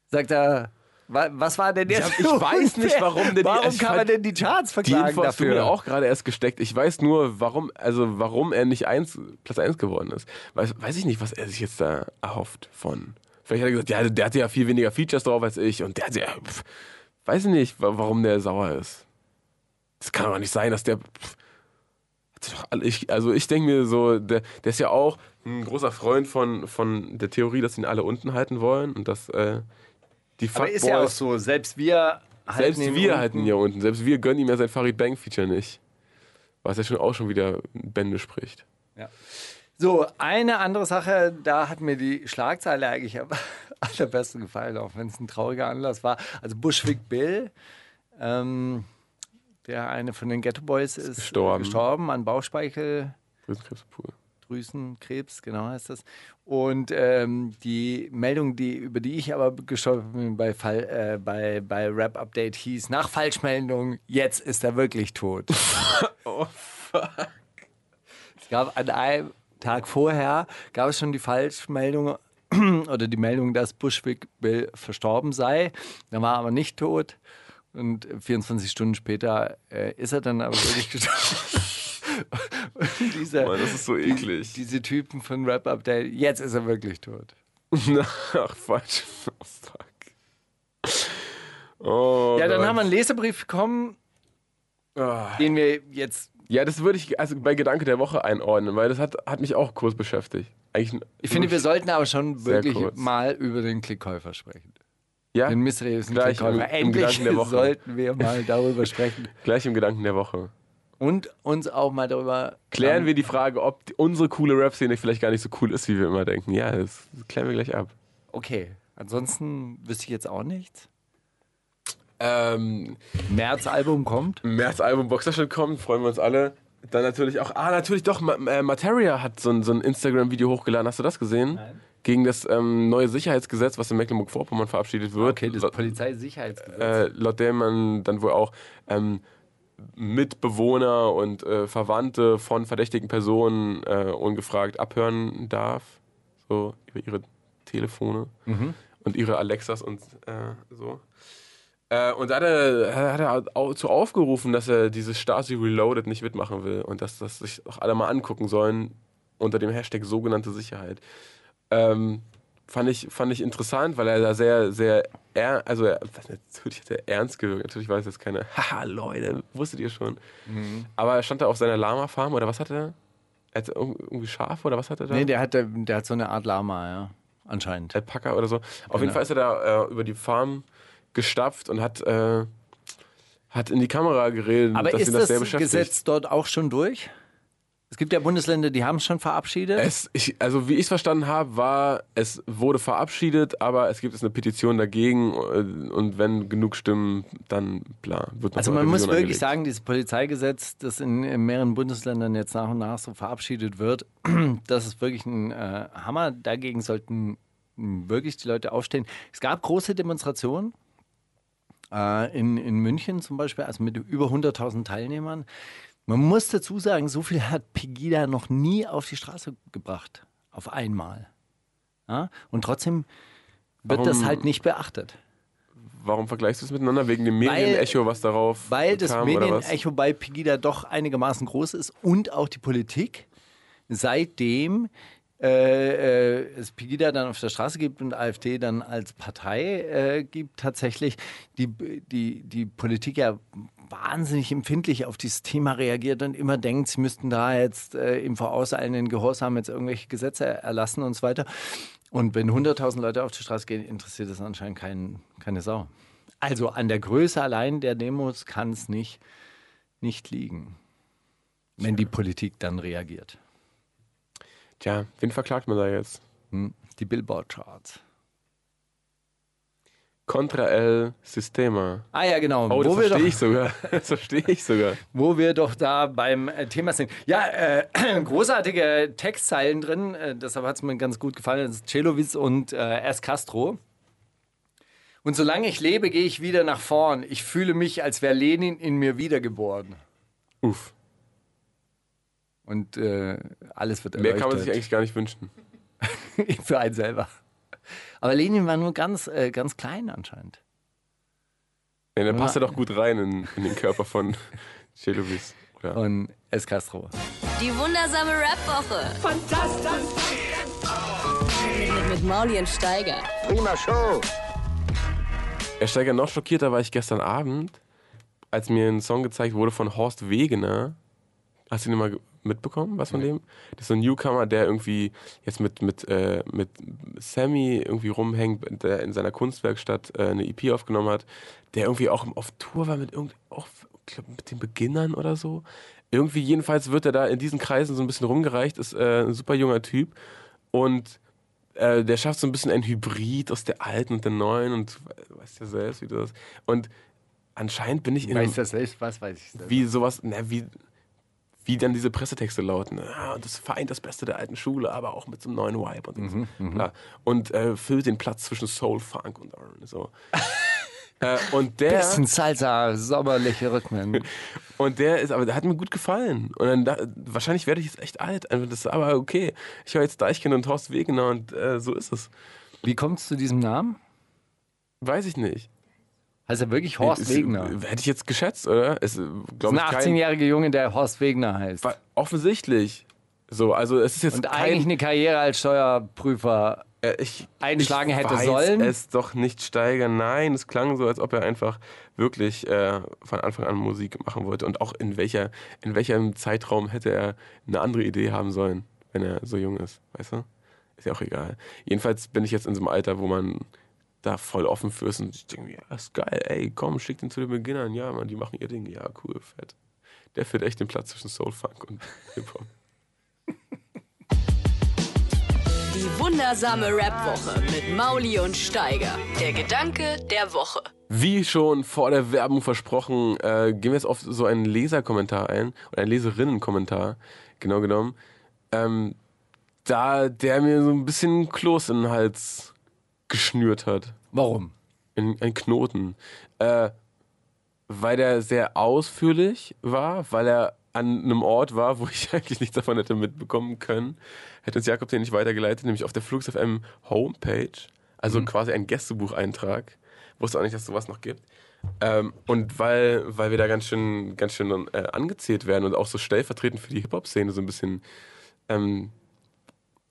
sagt er, was war denn jetzt? hab- ich weiß nicht, warum denn die- Warum ich kann man denn die Charts Die verklagen Info hast du dafür? mir auch gerade erst gesteckt. Ich weiß nur, warum, also warum er nicht eins, Platz 1 geworden ist. Weiß, weiß ich nicht, was er sich jetzt da erhofft von. Vielleicht hat er gesagt, ja, der hatte ja viel weniger Features drauf als ich und der hat ja, pff, weiß ich nicht, wa- warum der sauer ist. Das kann doch nicht sein, dass der. Alle- ich, also ich denke mir so, der, der ist ja auch ein großer Freund von, von der Theorie, dass ihn alle unten halten wollen und dass äh, die Aber ist ja auch so, selbst wir halten selbst wir unten. halten ja unten. Selbst wir gönnen ihm ja sein Farid Bang Feature nicht. Was ja schon auch schon wieder Bände spricht. So, eine andere Sache, da hat mir die Schlagzeile eigentlich am allerbesten gefallen, auch wenn es ein trauriger Anlass war. Also Bushwick Bill, ähm, der eine von den Ghetto Boys ist Gestorben. gestorben an Bauchspeicheldrüsenkrebs, Brüsenkrebspur. genau heißt das. Und ähm, die Meldung, die, über die ich aber gestolpert bin bei, Fall, äh, bei, bei Rap Update hieß, nach Falschmeldung, jetzt ist er wirklich tot. Oh, Es gab an einem Tag vorher gab es schon die Falschmeldung oder die Meldung, dass Bushwick Bill verstorben sei. Er war aber nicht tot. Und 24 Stunden später äh, ist er dann aber wirklich gestorben. Und dieser, Mann, das ist so eklig. diese Typen von Rap Update, jetzt ist er wirklich tot. Ach, falsch. Oh, fuck. Oh, Ja, dann Gott. haben wir einen Leserbrief bekommen, Ah. den wir jetzt. Ja, das würde ich also bei Gedanke der Woche einordnen, weil das hat, hat mich auch kurz beschäftigt. Eigentlich, Ich finde, wir sollten aber schon wirklich kurz. mal über den Klickkäufer sprechen. ja, Den mysteriösen Gleich im- Klickkäufer. im Endlich Gedanken der Woche. sollten wir mal darüber sprechen. gleich im Gedanken der Woche. Und uns auch mal darüber Klären wir die Frage, ob die, unsere coole Rap-Szene vielleicht gar nicht so cool ist, wie wir immer denken. Ja, das klären wir gleich ab. Okay, ansonsten wüsste ich jetzt auch nichts. Ähm, März-Album kommt. im März Album Boxershot kommt, freuen wir uns alle. Dann natürlich auch, ah, natürlich doch, äh, Materia hat so ein, so ein Instagram-Video hochgeladen. Hast du das gesehen? Nein. Gegen das ähm, neue Sicherheitsgesetz, was in Mecklenburg-Vorpommern verabschiedet wird. Okay, das laut, Polizeisicherheitsgesetz. äh, laut dem man dann wohl auch ähm, Mitbewohner und äh, Verwandte von verdächtigen Personen äh, ungefragt abhören darf. So über ihre Telefone und ihre Alexas und äh, so. Äh, und da hat er, hat er zu aufgerufen, dass er dieses Stasi Reloaded nicht mitmachen will und dass das sich auch alle mal angucken sollen unter dem Hashtag sogenannte Sicherheit. Ähm, fand, ich, fand ich interessant, weil er da sehr, sehr, er, also er, natürlich hat er ernst gewirkt. Natürlich es jetzt keine, haha, Leute, wusstet ihr schon. Aber er stand da auf seiner Lama-Farm oder was hat er? Er hat irgendwie Schafe oder was hat er da? nee, der hat, der hat so eine Art Lama, ja. Anscheinend. Alpaka oder so. Auf Genau. jeden Fall ist er da äh, über die Farm gestapft und hat, äh, hat in die Kamera geredet, Aber ist das das sehr beschäftigt. Gesetz dort auch schon durch? Es gibt ja Bundesländer, die haben es schon verabschiedet. Es, ich, also wie ich es verstanden habe, war, es wurde verabschiedet, aber es gibt jetzt eine Petition dagegen äh, und wenn genug stimmen, dann bla, wird Also man muss wirklich angelegt. sagen, dieses Polizeigesetz, das in, in mehreren Bundesländern jetzt nach und nach so verabschiedet wird, das ist wirklich ein äh, Hammer. Dagegen sollten wirklich die Leute aufstehen. Es gab große Demonstrationen äh, in, in München zum Beispiel, also mit über 100.000 Teilnehmern. Man muss dazu sagen, so viel hat Pegida noch nie auf die Straße gebracht. Auf einmal. Ja? Und trotzdem wird Warum- das halt nicht beachtet. warum vergleichst du es miteinander? Wegen dem Medienecho, was darauf Weil das kam? Medienecho bei Pegida doch einigermaßen groß ist und auch die Politik. Seitdem äh, äh, es Pegida dann auf der Straße gibt und AfD dann als Partei äh, gibt, tatsächlich die, die, die Politik ja wahnsinnig empfindlich auf dieses Thema reagiert und immer denkt, sie müssten da jetzt äh, im vorauseilenden Gehorsam jetzt irgendwelche Gesetze erlassen und so weiter. Und wenn 100.000 Leute auf die Straße gehen, interessiert das anscheinend kein, keine Sau. Also an der Größe allein der Demos kann es nicht, nicht liegen, wenn die Politik dann reagiert. Tja, wen verklagt man da jetzt? Hm, Die Billboard-Charts. Contra el Sistema. Ah ja, genau. Oh, das wo, wir doch, verstehe ich sogar. Das verstehe ich sogar. wo wir doch da beim äh, Thema sind. Ja, äh, großartige Textzeilen drin. Äh, deshalb hat es mir ganz gut gefallen. Das ist Celowitz und äh, S. Castro. Und solange ich lebe, gehe ich wieder nach vorn. Ich fühle mich, als wäre Lenin in mir wiedergeboren. Uff. Und äh, alles wird Mehr erleuchtet. kann man sich eigentlich gar nicht wünschen. Für einen selber. Aber Lenin war nur ganz, äh, ganz klein anscheinend. Ja, dann passt er doch gut rein in, in den Körper von. Oder? Von S. Castro. Die wundersame Rap-Woche. Fantastisch. Mit, mit Mauli und Steiger. Prima Show. Er Steiger, noch schockierter war ich gestern Abend, als mir ein Song gezeigt wurde von Horst Wegener. Hast du den mal mitbekommen, was von dem? Das ist so ein Newcomer, der irgendwie jetzt mit, mit, äh, mit Sammy irgendwie rumhängt, der in seiner Kunstwerkstatt äh, eine EP aufgenommen hat, der irgendwie auch auf Tour war mit irgend, auch, glaub, mit den Beginnern oder so. Irgendwie, jedenfalls wird er da in diesen Kreisen so ein bisschen rumgereicht, ist äh, ein super junger Typ und äh, der schafft so ein bisschen ein Hybrid aus der alten und der neuen und we- weißt ja selbst, wie du das. Und anscheinend bin ich in einem, Weiß das selbst? Was weiß ich selbst? wie sowas, na, wie, wie dann diese Pressetexte lauten. Ah, und das vereint das Beste der alten Schule, aber auch mit so einem neuen Vibe und so. Klar. Und äh, füllt den Platz zwischen Soul, Funk und R&B, so. äh, und der Bisschen Salsa, sommerliche Rhythmen. und der ist, aber der hat mir gut gefallen. Und dann da, wahrscheinlich werde ich jetzt echt alt. Also Das ist aber okay. Ich höre jetzt Deichkind und Horst Wegener und äh, so ist es. Wie kommt es zu diesem Namen? Weiß ich nicht. Heißt er wirklich Horst Ist- Wegner? Hätte ich jetzt geschätzt, oder? Glaube ist ich, ein kein, 18-jähriger Junge, der Horst Wegner heißt. Offensichtlich. So, also es ist jetzt Und eigentlich eine Karriere als Steuerprüfer. äh, ich, einschlagen ich hätte weiß sollen. es doch nicht steigern. Nein, es klang so, als ob er einfach wirklich äh, von Anfang an Musik machen wollte. Und auch in welcher, in welchem Zeitraum hätte er eine andere Idee haben sollen, wenn er so jung ist, weißt du? Ist ja auch egal. Jedenfalls bin ich jetzt in so einem Alter, wo man da voll offen für ist und ich denke mir, ja, ist geil, ey, komm, schick den zu den Beginnern. Ja, Mann, die machen ihr Ding. Ja, cool, fett. Der führt echt den Platz zwischen Soul, Funk und Hip-Hop. Die wundersame Rap-Woche mit Mauli und Steiger. Der Gedanke der Woche. Wie schon vor der Werbung versprochen, äh, gehen wir jetzt auf so einen Leserkommentar ein, oder einen Leserinnenkommentar, genau genommen, ähm, da der mir so ein bisschen Kloß in den Hals geschnürt hat. Warum? In, ein Knoten. Äh, weil der sehr ausführlich war, weil er an einem Ort war, wo ich eigentlich nichts davon hätte mitbekommen können. Hätte uns Jakob den nicht weitergeleitet, nämlich auf der Flux FM Homepage. Also quasi ein Gästebucheintrag. Wusste auch nicht, dass es sowas noch gibt. Ähm, und weil, weil wir da ganz schön, ganz schön äh, angezählt werden und auch so stellvertretend für die Hip-Hop-Szene so ein bisschen ähm,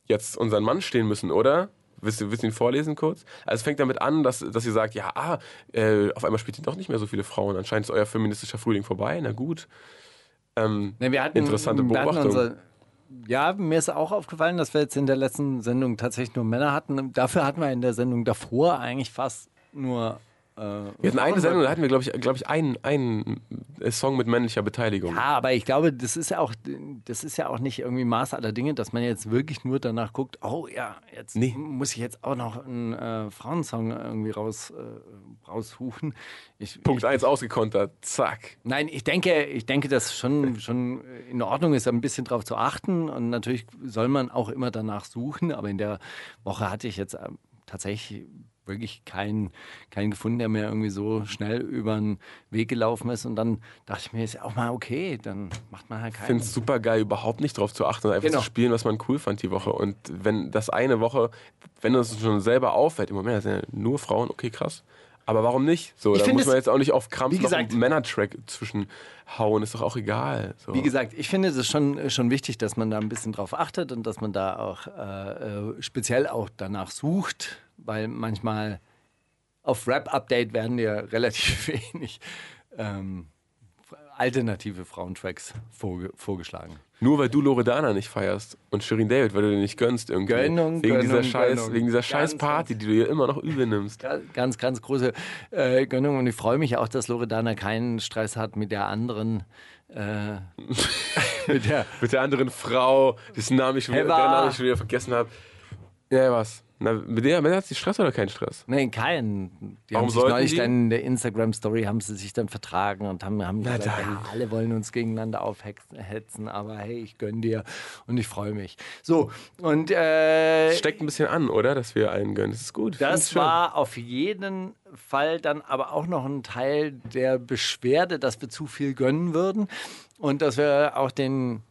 jetzt unseren Mann stehen müssen, oder? Willst du, willst du ihn vorlesen kurz? Also es fängt damit an, dass, dass ihr sagt, ja, ah, äh, auf einmal spielt ihr doch nicht mehr so viele Frauen. Anscheinend ist euer feministischer Frühling vorbei. Na gut. Ähm, Ne, wir hatten, Interessante Beobachtung. Unser, ja, mir ist auch aufgefallen, dass wir jetzt in der letzten Sendung tatsächlich nur Männer hatten. Dafür hatten wir in der Sendung davor eigentlich fast nur. Äh, wir hatten eine Sendung, da hatten wir, glaube ich, glaub ich einen, einen Song mit männlicher Beteiligung. Ja, aber ich glaube, das ist ja auch, das ist ja auch nicht irgendwie Maß aller Dinge, dass man jetzt wirklich nur danach guckt, oh ja, jetzt Nee. muss ich jetzt auch noch einen äh, Frauensong irgendwie raus, äh, raussuchen. Ich, Punkt ich, 1 ausgekontert. Zack. Nein, ich denke, ich denke, dass schon, schon in Ordnung ist, ein bisschen drauf zu achten. Und natürlich soll man auch immer danach suchen. Aber in der Woche hatte ich jetzt ähm, tatsächlich wirklich keinen, keinen gefunden, der mir irgendwie so schnell über den Weg gelaufen ist. Und dann dachte ich mir, ist ja auch mal okay, dann macht man halt Ich keinen. finde es super geil, überhaupt nicht drauf zu achten und einfach Genau. zu spielen, was man cool fand die Woche. Und wenn das eine Woche, wenn uns schon selber auffällt, im Moment das sind ja nur Frauen, okay, krass. Aber warum nicht? So, Ich da muss man jetzt auch nicht auf Krampf wie noch gesagt- einen Männertrack zwischenhauen, ist doch auch egal. So. Wie gesagt, ich finde es ist schon, schon wichtig, dass man da ein bisschen drauf achtet und dass man da auch äh, äh, speziell auch danach sucht, weil manchmal auf Rap-Update werden dir relativ wenig ähm, alternative Frauentracks vorge vorgeschlagen. Nur weil du Loredana nicht feierst und Shirin David, weil du dir nicht gönnst irgendwie. Gönnung, wegen dieser Gönnung, Scheiß, Gönnung. wegen dieser Ganz, scheiß Party, die du dir immer noch übel nimmst. Ganz, ganz große äh, Gönnung und ich freue mich auch, dass Loredana keinen Stress hat mit der anderen. Äh, mit der Mit der anderen Frau, dessen Namen ich schon, wieder, Namen ich schon wieder vergessen habe. Ja, was? Na, mit der, hat sie Stress oder keinen Stress? Nein, keinen. Die Warum haben sich neulich die? dann in der Instagram-Story haben sie sich dann vertragen und haben, haben gesagt, ja, alle wollen uns gegeneinander aufhetzen, aber hey, ich gönn dir und ich freue mich. So, und äh, Steckt ein bisschen an, oder? Dass wir allen gönnen. Das ist gut. Das war auf jeden Fall dann aber auch noch ein Teil der Beschwerde, dass wir zu viel gönnen würden und dass wir auch den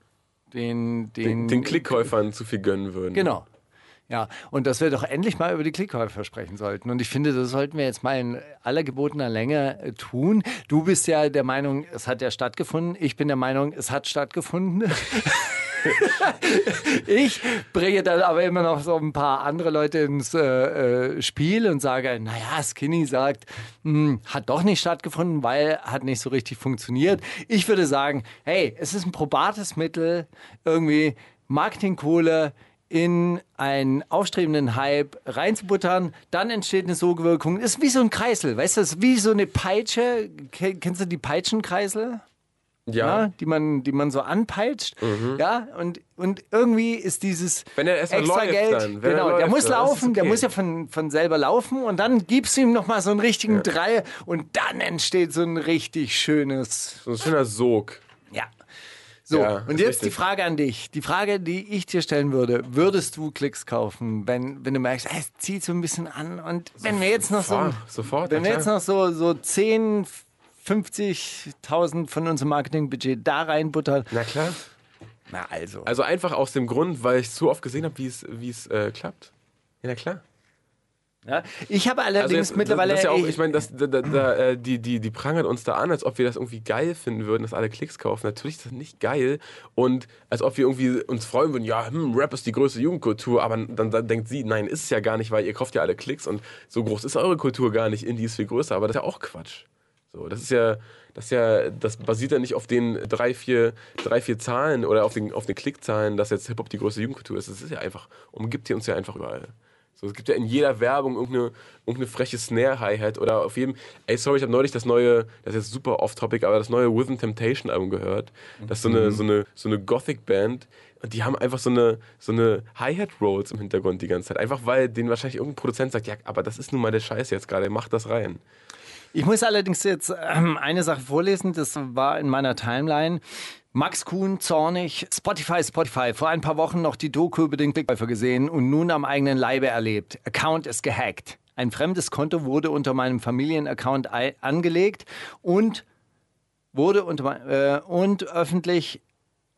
den, den, den Klickkäufern zu viel gönnen würden. Genau. Ja, und dass wir doch endlich mal über die Klickkäufer sprechen sollten. Und ich finde, das sollten wir jetzt mal in aller gebotener Länge äh, tun. Du bist ja der Meinung, es hat ja stattgefunden. Ich bin der Meinung, es hat stattgefunden. ich bringe dann aber immer noch so ein paar andere Leute ins äh, äh, Spiel und sage, naja, Skinny sagt, hm, hat doch nicht stattgefunden, weil hat nicht so richtig funktioniert. Ich würde sagen, hey, es ist ein probates Mittel, irgendwie Marketingkohle in einen aufstrebenden Hype reinzubuttern, dann entsteht eine Sogwirkung. Ist wie so ein Kreisel, weißt du, ist wie so eine Peitsche. Ke- Kennst du die Peitschenkreisel? Ja. ja, die man, die man so anpeitscht. Ja, und, und irgendwie ist dieses Wenn er extra läuft Geld, dann, wenn genau, der läuft, muss ist es laufen, der okay. muss ja von, von selber laufen und dann gibst du ihm nochmal so einen richtigen Dreier und dann entsteht so ein richtig schönes, So ein schöner Sog. So, Ja, und jetzt richtig. die Frage an dich. Die Frage, die ich dir stellen würde, würdest du Klicks kaufen, wenn, wenn du merkst, "Ah, es zieht so ein bisschen an und wenn wir jetzt noch so, Sofort, wenn wir jetzt noch so, so 10, 50.000 von unserem Marketingbudget da reinbuttern, Na klar. na also. Also einfach aus dem Grund, weil ich so oft gesehen habe, wie es, wie es äh, klappt. Ja, na klar. Ja? Ich habe allerdings Also jetzt, mittlerweile. Das ja auch, ich- meine, das, da, da, da, äh, die, die, die prangert uns da an, als ob wir das irgendwie geil finden würden, dass alle Klicks kaufen. Natürlich ist das nicht geil. Und als ob wir irgendwie uns freuen würden, ja, hm, Rap ist die größte Jugendkultur, aber dann, dann denkt sie, nein, ist es ja gar nicht, weil ihr kauft ja alle Klicks und so groß ist eure Kultur gar nicht, Indie ist viel größer, aber das ist ja auch Quatsch. So, das ist ja, das ist ja, das basiert ja nicht auf den drei, vier, drei, vier Zahlen oder auf den, auf den Klickzahlen, dass jetzt Hip-Hop die größte Jugendkultur ist. Das ist ja einfach, umgibt hier uns ja einfach überall. So, es gibt ja in jeder Werbung irgendeine, irgendeine freche Snare-Hi-Hat oder auf jedem. Ey, sorry, ich habe neulich das neue, das ist jetzt super off-topic, aber das neue Within Temptation-Album gehört. Das ist so eine, so eine, so eine Gothic-Band. Und die haben einfach so eine, so eine Hi-Hat-Rolls im Hintergrund die ganze Zeit. Einfach weil denen wahrscheinlich irgendein Produzent sagt, ja, aber das ist nun mal der Scheiß jetzt gerade, mach das rein. Ich muss allerdings jetzt ähm, eine Sache vorlesen, das war in meiner Timeline. Max Kuhn, zornig, Spotify, Spotify, vor ein paar Wochen noch die Doku über den Klickkäufer gesehen und nun am eigenen Leibe erlebt. Account ist gehackt. Ein fremdes Konto wurde unter meinem Familienaccount angelegt und wurde unter, äh, und öffentlich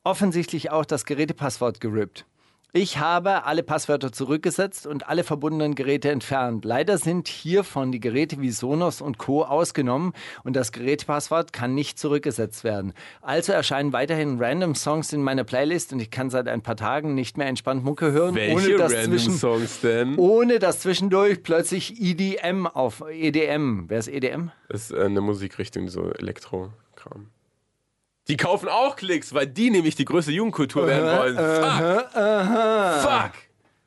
offensichtlich auch das Gerätepasswort gerippt. Ich habe alle Passwörter zurückgesetzt und alle verbundenen Geräte entfernt. Leider sind hiervon die Geräte wie Sonos und Co. ausgenommen und das Gerätepasswort kann nicht zurückgesetzt werden. Also erscheinen weiterhin random Songs in meiner Playlist und ich kann seit ein paar Tagen nicht mehr entspannt Mucke hören, ohne dass, zwischen, Songs denn? ohne dass zwischendurch plötzlich EDM auf EDM. Wer ist EDM? Das ist äh, eine Musikrichtung, so Elektro-Kram. Die kaufen auch Klicks, weil die nämlich die größte Jugendkultur werden wollen. Fuck! Fuck!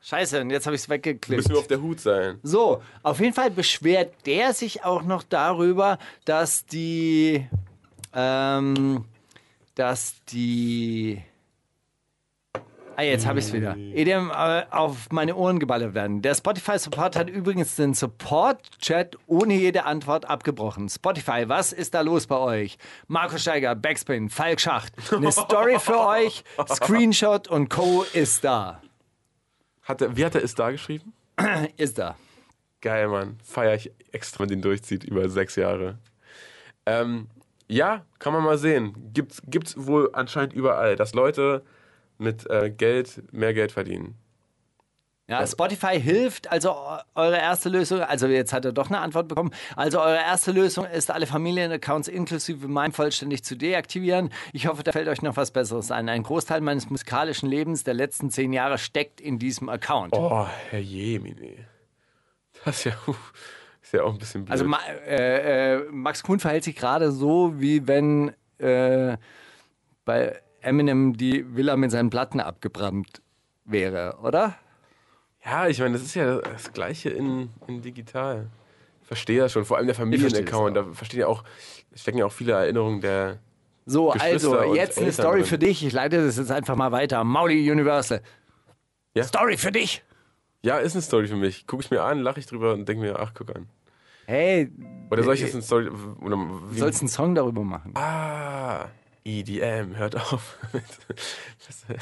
Scheiße, und jetzt habe ich es weggeklickt. Müssen wir auf der Hut sein. So, auf jeden Fall beschwert der sich auch noch darüber, dass die, ähm, dass die, ah, jetzt habe ich es wieder, EDM äh, auf meine Ohren geballert werden. Der Spotify-Support hat übrigens den Support-Chat ohne jede Antwort abgebrochen. Spotify, was ist da los bei euch? Marco Steiger, Backspin, Falk Schacht, eine Story für euch, Screenshot und Co. ist da. Hat er, wie hat er es da geschrieben? Ist da. Geil, Mann. Feier ich extra, wenn den durchzieht über sechs Jahre. Ähm, ja, kann man mal sehen. Gibt's, gibt's wohl anscheinend überall, dass Leute mit äh, Geld mehr Geld verdienen. Ja, Spotify hilft, also eu- eure erste Lösung, also jetzt hat er doch eine Antwort bekommen, also eure erste Lösung ist, alle Familienaccounts inklusive meinem vollständig zu deaktivieren. Ich hoffe, da fällt euch noch was Besseres ein. Ein Großteil meines musikalischen Lebens der letzten zehn Jahre steckt in diesem Account. Oh, Herr Jemine. Das ist ja, ist ja auch ein bisschen blöd. Also äh, äh, Max Kuhn verhält sich gerade so, wie wenn äh, bei Eminem die Villa mit seinen Platten abgebrannt wäre, oder? ja, ich meine, das ist ja das Gleiche in, in digital. Ich verstehe das schon. Vor allem der Familienaccount. Da verstehen ja auch, stecken ja auch viele Erinnerungen der. So, also jetzt eine Story drin. für dich. Ich leite das jetzt einfach mal weiter. Mauli Universal. Ja? Story für dich. Ja, ist eine Story für mich. Gucke ich mir an, lache ich drüber und denke mir, ach, guck an. Hey, Oder soll ich jetzt eine Story. Oder du wie, sollst einen Song darüber machen. Ah, EDM, hört auf. Das, äh,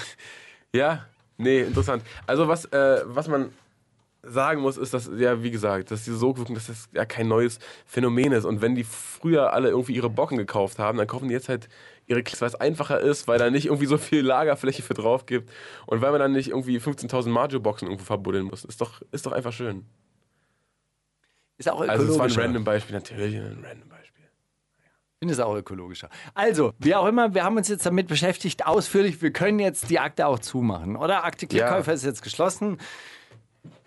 ja, nee, interessant. Also was, äh, was man sagen muss, ist, dass, ja, wie gesagt, dass diese Sogwirkung, dass das ja kein neues Phänomen ist. Und wenn die früher alle irgendwie ihre Bocken gekauft haben, dann kaufen die jetzt halt ihre Klicks, weil es einfacher ist, weil da nicht irgendwie so viel Lagerfläche für drauf gibt und weil man dann nicht irgendwie 15.000 Mario-Boxen irgendwo verbuddeln muss. Ist doch, ist doch einfach schön. Ist auch Also es war ein random Beispiel, natürlich ein random Beispiel. Ich finde es auch ökologischer. Also, wie auch immer, wir haben uns jetzt damit beschäftigt, ausführlich. Wir können jetzt die Akte auch zumachen, oder? Akte Klickkäufer ist jetzt geschlossen.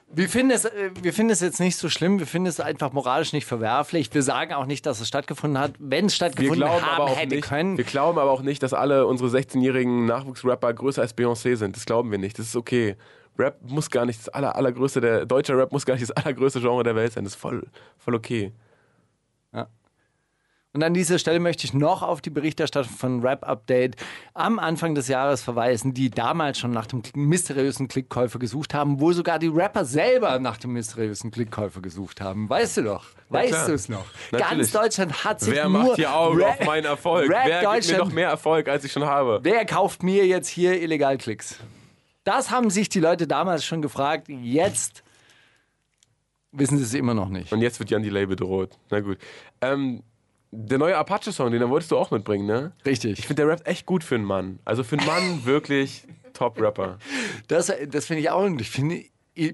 Wir finden, es, äh, wir finden es jetzt nicht so schlimm, wir finden es einfach moralisch nicht verwerflich. Wir sagen auch nicht, dass es stattgefunden hat. Wenn es stattgefunden haben hätte nicht, können. wir glauben aber auch nicht, dass alle unsere 16-jährigen Nachwuchsrapper größer als Beyoncé sind. Das glauben wir nicht. Das ist okay. Rap muss gar nicht das aller, allergrößte, der deutsche Rap muss gar nicht das allergrößte Genre der Welt sein. Das ist voll, voll okay. Und an dieser Stelle möchte ich noch auf die Berichterstattung von Rap Update am Anfang des Jahres verweisen, die damals schon nach dem mysteriösen Klickkäufer gesucht haben, wo sogar die Rapper selber nach dem mysteriösen Klickkäufer gesucht haben. Weißt du doch? Weißt du es noch? Natürlich. Ganz Deutschland hat sich Wer macht hier Augen Rap- auf meinen Erfolg? Rap Wer gibt mir noch mehr Erfolg, als ich schon habe? Wer kauft mir jetzt hier illegal Klicks? Das haben sich die Leute damals schon gefragt. Jetzt wissen sie es immer noch nicht. Und jetzt wird Jan Delay bedroht. Na gut. Ähm, der neue Apache-Song, den wolltest du auch mitbringen, ne? Richtig. Ich finde, der rappt echt gut für einen Mann. Also für einen Mann wirklich Top-Rapper. Das, das finde ich auch. Und ich finde,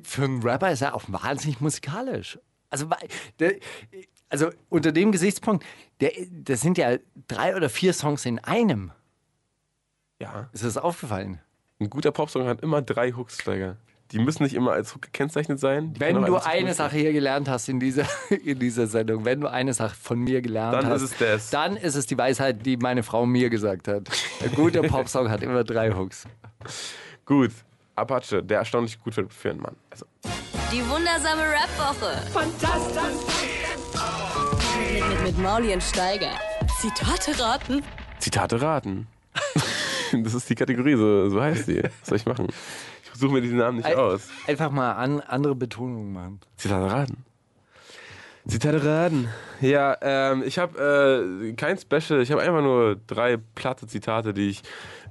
für einen Rapper ist er auch wahnsinnig musikalisch. Also, der, also unter dem Gesichtspunkt, der, das sind ja drei oder vier Songs in einem. Ja. Ist das aufgefallen? Ein guter Popsong hat immer drei Hooksteiger. Die müssen nicht immer als Hook gekennzeichnet sein. Die Wenn du eine. Sache hier gelernt hast in dieser, in dieser Sendung, wenn du eine Sache von mir gelernt Dann hast, ist es das. dann ist es die Weisheit, die meine Frau mir gesagt hat. Ein guter Popsong hat immer drei Hooks. Gut. Apache, der erstaunlich gut für, für einen Mann. Also, Die wundersame Rap-Woche. Fantastisch. Mit, mit, mit Mauli und Steiger. Zitate raten. Zitate raten. das ist die Kategorie, so, so heißt die. Was soll ich machen? Suche mir diesen Namen nicht aus. Einfach mal an, andere Betonungen machen. Zitate raten. Zitate raten. Ja, ähm, ich habe äh, kein Special. Ich habe einfach nur drei platte Zitate, die ich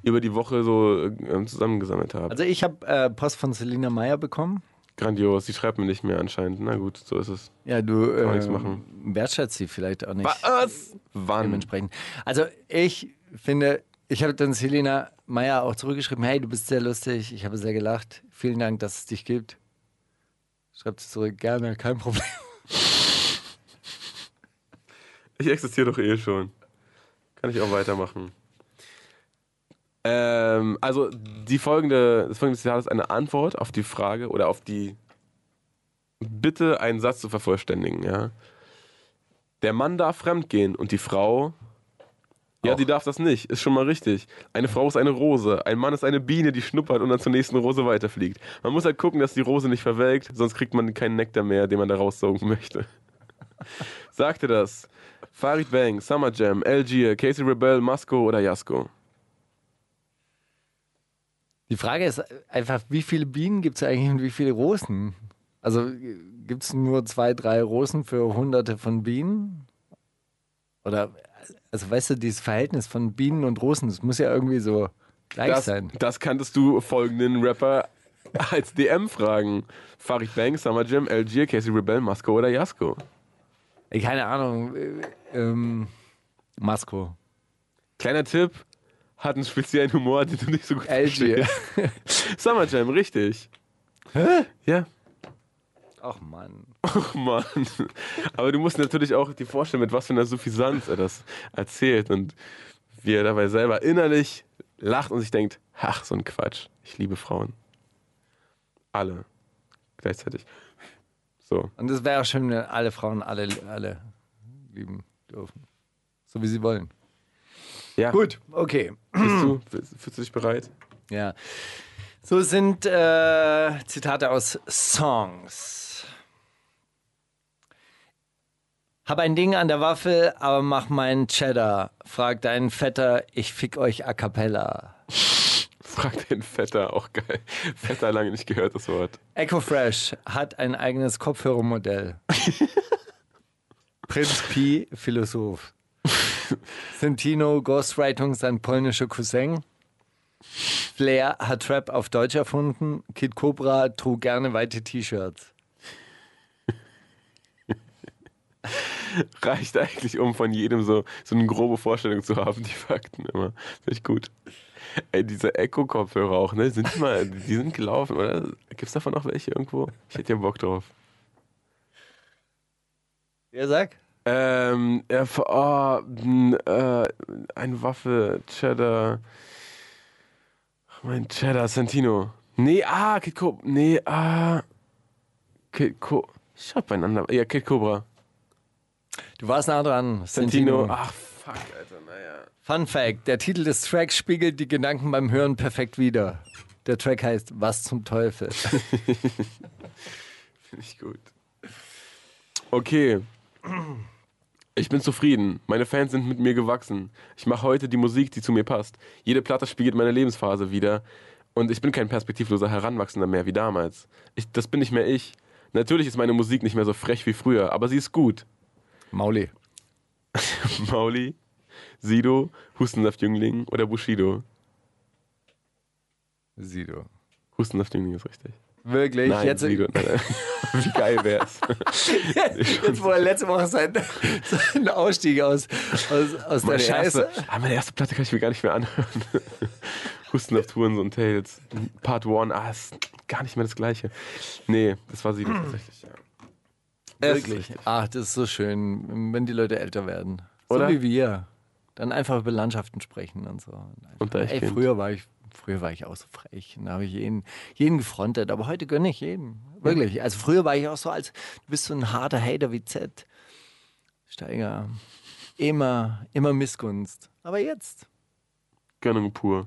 über die Woche so ähm, zusammengesammelt habe. Also ich habe äh, Post von Selina Meyer bekommen. Grandios. Die schreibt mir nicht mehr anscheinend. Na gut, so ist es. Ja, du äh, nichts machen. wertschätzt sie vielleicht auch nicht Was? Wann? dementsprechend. Also ich finde, ich habe dann Selina Meyer auch zurückgeschrieben, hey, du bist sehr lustig, ich habe sehr gelacht. Vielen Dank, dass es dich gibt. Schreibt sie zurück, gerne, kein Problem. Ich existiere doch eh schon. Kann ich auch weitermachen. Ähm, also die folgende, das folgende Zitat ist eine Antwort auf die Frage oder auf die Bitte, einen Satz zu vervollständigen. Ja? Der Mann darf fremdgehen und die Frau, ja, Auch. die darf das nicht. Ist schon mal richtig. Eine Frau ist eine Rose, ein Mann ist eine Biene, die schnuppert und dann zur nächsten Rose weiterfliegt. Man muss halt gucken, dass die Rose nicht verwelkt, sonst kriegt man keinen Nektar mehr, den man da raussaugen möchte. Sagte das Farid Bang, Summer Jam, Algier, Casey Rebel, Masco oder Jasko? Die Frage ist einfach, wie viele Bienen gibt es eigentlich und wie viele Rosen? Also gibt es nur zwei, drei Rosen für hunderte von Bienen? Oder, also weißt du, dieses Verhältnis von Bienen und Rosen, das muss ja irgendwie so gleich Das, sein. das kanntest du folgenden Rapper als DM fragen. Farid Bang, Summer Jam, Algier, Casey Rebel, Masco oder Jasko? Keine Ahnung. äh, Ähm, Masko. Kleiner Tipp, hat einen speziellen Humor, den du nicht so gut verstehst. Summer Jam, richtig. Hä? Ja. Ach Mann. Ach Mann. Aber du musst natürlich auch dir vorstellen, mit was für einer Suffisanz er das erzählt und wie er dabei selber innerlich lacht und sich denkt, ach, so ein Quatsch. Ich liebe Frauen. Alle. Gleichzeitig. So. Und es wäre auch schön, wenn alle Frauen alle, alle lieben dürfen. So wie sie wollen. Ja. Gut, okay. Bist du, fühlst du dich bereit? Ja. So sind äh, Zitate aus Songs. Hab ein Ding an der Waffel, aber mach meinen Cheddar. Fragt deinen Vetter, ich fick euch a cappella. Frag den Vetter, auch geil. Vetter lange nicht gehört, das Wort. Echo Fresh hat ein eigenes Kopfhörermodell. Prinz Pi, Philosoph. Sentino, Ghostwriting, sein polnischer Cousin. Flair hat Trap auf Deutsch erfunden. Kid Cobra trug gerne weite T-Shirts. Reicht eigentlich, um von jedem so, so eine grobe Vorstellung zu haben, die Fakten immer. Finde ich gut. Ey, diese Echo-Kopfhörer auch, ne? Sind die mal, die sind gelaufen, oder? Gibt's davon noch welche irgendwo? Ich hätte ja Bock drauf. Wer sagt? Ähm, ja, oh, äh, ein Waffe, Cheddar. Ach, Mein Cheddar, Santino. Nee, ah, Kid Cobra. Nee, ah. Kid Co. Ich hab beieinander. Ja, Kid Cobra. Du warst nah dran. Santino. Ach, fuck, Alter, naja. Fun Fact: Der Titel des Tracks spiegelt die Gedanken beim Hören perfekt wider. Der Track heißt Was zum Teufel. Finde ich gut. Okay. Ich bin zufrieden. Meine Fans sind mit mir gewachsen. Ich mache heute die Musik, die zu mir passt. Jede Platte spiegelt meine Lebensphase wieder. Und ich bin kein perspektivloser Heranwachsender mehr wie damals. Ich, das bin nicht mehr ich. Natürlich ist meine Musik nicht mehr so frech wie früher, aber sie ist gut. Mauli. Mauli, Sido, Hustensaft-Jüngling oder Bushido? Sido. Hustensaft-Jüngling ist richtig. Wirklich? Nein, jetzt, Sido. Nein. Wie geil wär's? jetzt, wo er letzte Woche seinen, seinen Ausstieg aus, aus, aus der Meine Scheiße. erste, ah, meine erste Platte kann ich mir gar nicht mehr anhören. Hustensaft, Touren und Tales. Part 1, ah, ist gar nicht mehr das gleiche. Nee, das war Sido tatsächlich, ja. Ist Wirklich. Ach, das ist so schön, wenn die Leute älter werden. So Oder? wie wir. Dann einfach über Landschaften sprechen und so. Und ey, früher war ich, früher war ich auch so frech. Und da habe ich jeden, jeden gefrontet. Aber heute gönne ich jeden. Wirklich. Also früher war ich auch so als, du bist so ein harter Hater wie Z. Steiger. Immer, immer Missgunst. Aber jetzt. Gönnung pur.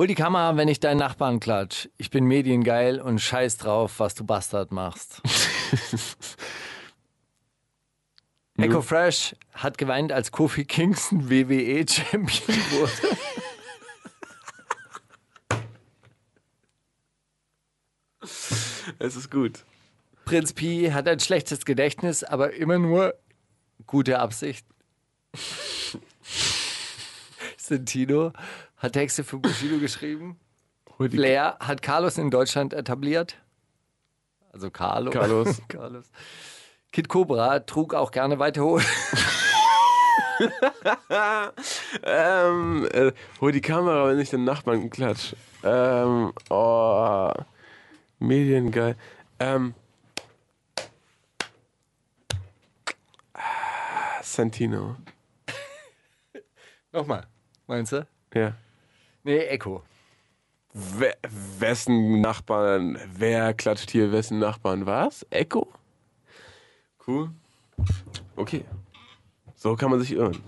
Hol die Kamera, wenn ich deinen Nachbarn klatsch. Ich bin mediengeil und scheiß drauf, was du Bastard machst. Echo Fresh hat geweint, als Kofi Kingston WWE-Champion wurde. Es ist gut. Prinz Pi hat ein schlechtes Gedächtnis, aber immer nur gute Absicht. Sentino hat Texte für Bushido geschrieben. Flair hat Carlos in Deutschland etabliert. Also Carlo. Carlos. Carlos. Kid Cobra trug auch gerne weite Hosen. ähm, äh, hol die Kamera, wenn ich den Nachbarn klatsch. Ähm, oh, mediengeil. Ähm, ah, Santino. Nochmal, meinst du? Ja. Nee, Echo. We wessen Nachbarn, wer klatscht hier wessen Nachbarn? Was? Echo? Cool. Okay. So kann man sich irren.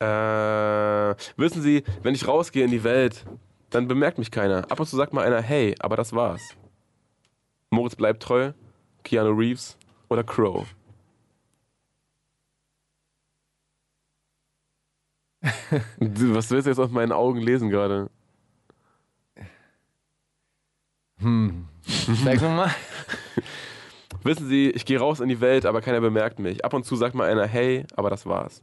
Äh, wissen Sie, wenn ich rausgehe in die Welt, dann bemerkt mich keiner. Ab und zu sagt mal einer, hey, aber das war's. Moritz bleibt treu, Keanu Reeves oder Crow. Was willst du jetzt aus meinen Augen lesen gerade? Sag nochmal. Wissen Sie, ich gehe raus in die Welt, aber keiner bemerkt mich. Ab und zu sagt mal einer, hey, aber das war's.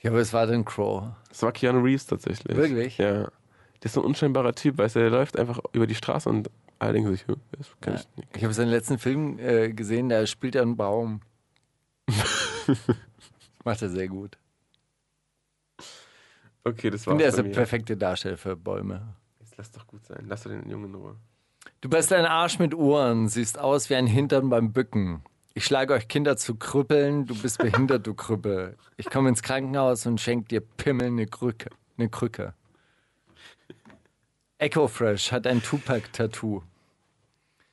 Ja, aber es war dann Crow. Das war Keanu Reeves tatsächlich. Wirklich? Ja. Der ist so ein unscheinbarer Typ, weißt du, der läuft einfach über die Straße und alle denken sich, "Hä, das kann ich nicht. Ich habe seinen letzten Film äh, gesehen, da spielt er einen Baum. Macht er sehr gut. Okay, das Ich war's finde, er ist mir. perfekte Darsteller für Bäume. Jetzt lass doch gut sein. Lass doch den Jungen in Ruhe. Du bist ein Arsch mit Ohren, siehst aus wie ein Hintern beim Bücken. Ich schlage euch Kinder zu Krüppeln, du bist behindert, du Krüppel. Ich komme ins Krankenhaus und schenk dir Pimmel eine Krücke. Eine Krücke. Echo Fresh hat ein Tupac-Tattoo.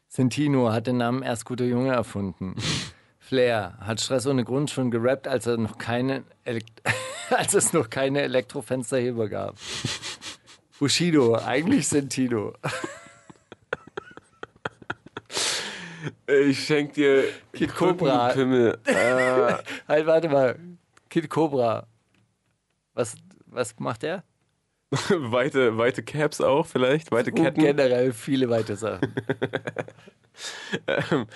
Sentino hat den Namen Erst guter Junge erfunden. Flair hat Stress ohne Grund schon gerappt, als, er noch keine Elekt als es noch keine Elektrofensterheber gab. Bushido, eigentlich Sentino. Ich schenk dir Kid Cobra. Pimmel. Äh, Halt, warte mal. Kid Cobra. Was, was macht er? weite, weite Caps auch vielleicht, weite Und Ketten. generell viele weitere Sachen. Ähm,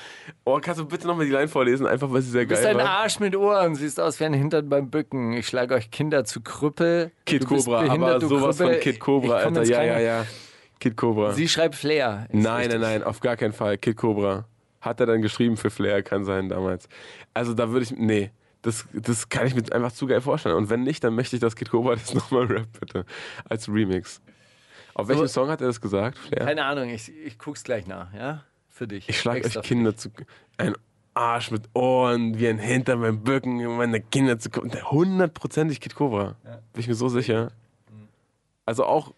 oh, kannst du bitte nochmal die Line vorlesen? Einfach, weil sie sehr Du bist geil ein. Arsch mit Ohren, siehst aus wie ein Hintern beim Bücken. Ich schlage euch Kinder zu Krüppel. Kid Cobra, aber sowas Krüppel. von Kid Cobra, Alter. Ja, ja, ja. Kid Cobra. Sie schreibt Flair. Ist nein, nein, richtig. nein, auf gar keinen Fall. Kid Cobra. Hat er dann geschrieben für Flair, kann sein damals. Also da würde ich, nee, das, das kann ich mir einfach zu geil vorstellen. Und wenn nicht, dann möchte ich, dass Kid Cobra das nochmal rappt, bitte. Als Remix. Auf welchem Song hat er das gesagt, Flair? Keine Ahnung, ich, ich guck's gleich nach, ja? Für dich. Ich schlage euch Kinder zu. Ein Arsch mit Ohren, wie ein Hintern beim Bücken, um meine Kinder zu kommen. Hundertprozentig Kid Cobra. Bin ich mir so sicher. Also auch.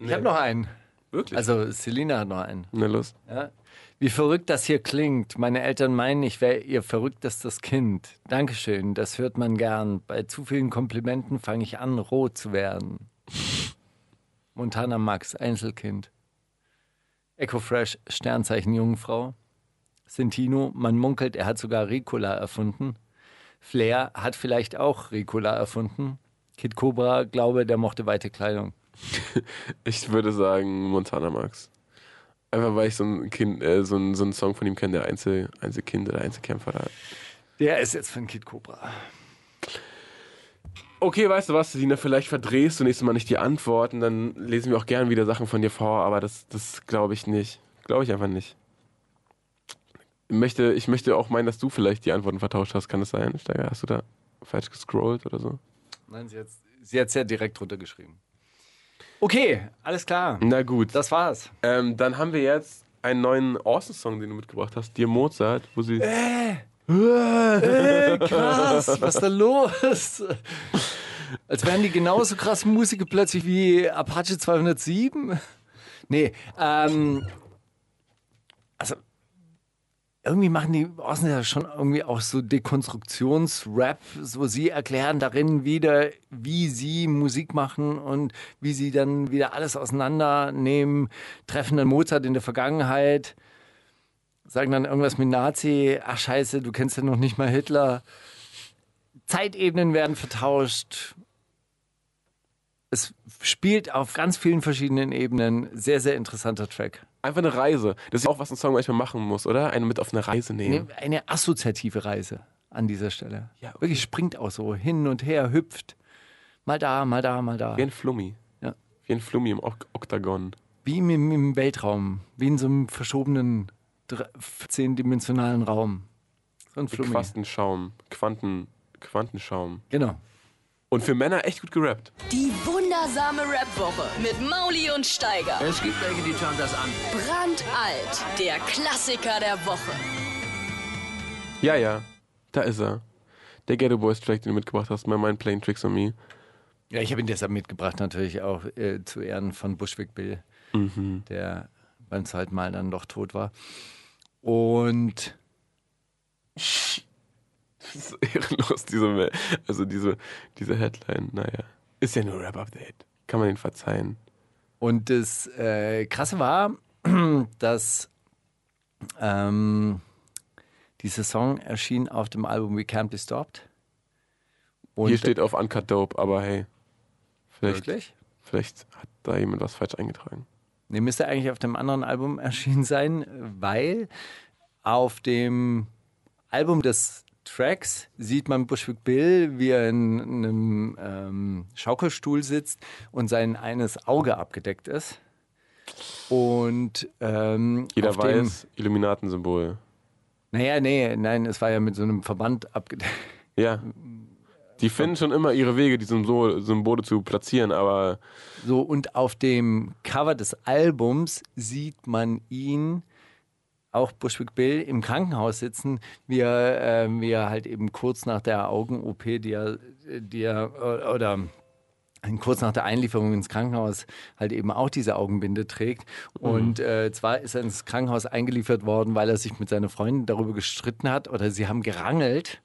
dich. Ich habe noch einen. Wirklich? Also, Selina hat noch einen. Na los. Ja? Wie verrückt das hier klingt. Meine Eltern meinen, ich wäre ihr verrücktestes Kind. Dankeschön, das hört man gern. Bei zu vielen Komplimenten fange ich an, rot zu werden. Montana Max, Einzelkind. Echo Fresh, Sternzeichen Jungfrau. Sentino, man munkelt, er hat sogar Ricola erfunden. Flair hat vielleicht auch Ricola erfunden. Kid Cobra, glaube, der mochte weite Kleidung. Ich würde sagen Montana Max. Einfach weil ich so ein Kind, äh, so, ein, so einen Song von ihm kenne, der Einzel, Einzelkind oder Einzelkämpfer da. Der ist jetzt von Kid Cobra. Okay, weißt du was, Selina, vielleicht verdrehst du nächstes Mal nicht die Antworten, dann lesen wir auch gern wieder Sachen von dir vor, aber das, das glaube ich nicht. Glaube ich einfach nicht. Ich möchte, ich möchte auch meinen, dass du vielleicht die Antworten vertauscht hast. Kann das sein, Steiger? Hast du da falsch gescrollt oder so? Nein, sie hat hat's ja direkt runtergeschrieben. Okay, alles klar. Na gut. Das war's. Ähm, dann haben wir jetzt einen neuen Awesome-Song, den du mitgebracht hast. Dir Mozart, wo sie. Äh, krass, was ist da los? Als wären die genauso krasse Musiker plötzlich wie Apache 207. Nee, ähm, irgendwie machen die Außen ja schon irgendwie auch so Dekonstruktionsrap, so sie erklären darin wieder, wie sie Musik machen und wie sie dann wieder alles auseinandernehmen, treffen dann Mozart in der Vergangenheit, sagen dann irgendwas mit Nazi, ach scheiße, du kennst ja noch nicht mal Hitler. Zeitebenen werden vertauscht. Es spielt auf ganz vielen verschiedenen Ebenen. Sehr, sehr interessanter Track. Einfach eine Reise. Das ist auch, was ein Song manchmal machen muss, oder? Einen mit auf eine Reise nehmen. Eine, eine assoziative Reise an dieser Stelle. Ja, okay. Wirklich springt auch so hin und her, hüpft. Mal da, mal da, mal da. Wie ein Flummi. Ja. Wie ein Flummi im ok Oktagon. Wie im, im Weltraum. Wie in so einem verschobenen, zehndimensionalen Raum. So ein Flummi. Quastenschaum. Quanten, Quantenschaum. Genau. Und für Männer echt gut gerappt. Die wundersame Rap-Woche mit Mauli und Steiger. Es gibt welche, die schauen das an. Brandalt, der Klassiker der Woche. Ja, ja. Da ist er. Der Ghetto Boys Track, den du mitgebracht hast. My Mind Playing Tricks on Me. Ja, ich habe ihn deshalb mitgebracht, natürlich auch äh, zu Ehren von Bushwick Bill, Mhm. der beim zweiten Mal dann doch tot war. Und Das ist ehrenlos, diese, also diese, diese Headline. Naja. Ist ja nur Rap-Update. Kann man den verzeihen. Und das äh, Krasse war, dass ähm, dieser Song erschien auf dem Album We Can't Be Stopped. Und Hier steht auf Uncut Dope, aber hey. Vielleicht, Wirklich? vielleicht hat da jemand was falsch eingetragen. Nee, müsste eigentlich auf dem anderen Album erschienen sein, weil auf dem Album des Tracks sieht man Bushwick Bill, wie er in einem ähm, Schaukelstuhl sitzt und sein eines Auge abgedeckt ist. Und ähm, Jeder weiß, Illuminatensymbol. Naja, nee, nein, es war ja mit so einem Verband abgedeckt. Ja, Die finden schon immer ihre Wege, die Symbole zu platzieren, aber So, und auf dem Cover des Albums sieht man ihn, auch Bushwick Bill, im Krankenhaus sitzen, wie er, äh, wie er halt eben kurz nach der Augen-OP, die er, die er, oder kurz nach der Einlieferung ins Krankenhaus halt eben auch diese Augenbinde trägt. Und äh, zwar ist er ins Krankenhaus eingeliefert worden, weil er sich mit seiner Freundin darüber gestritten hat oder sie haben gerangelt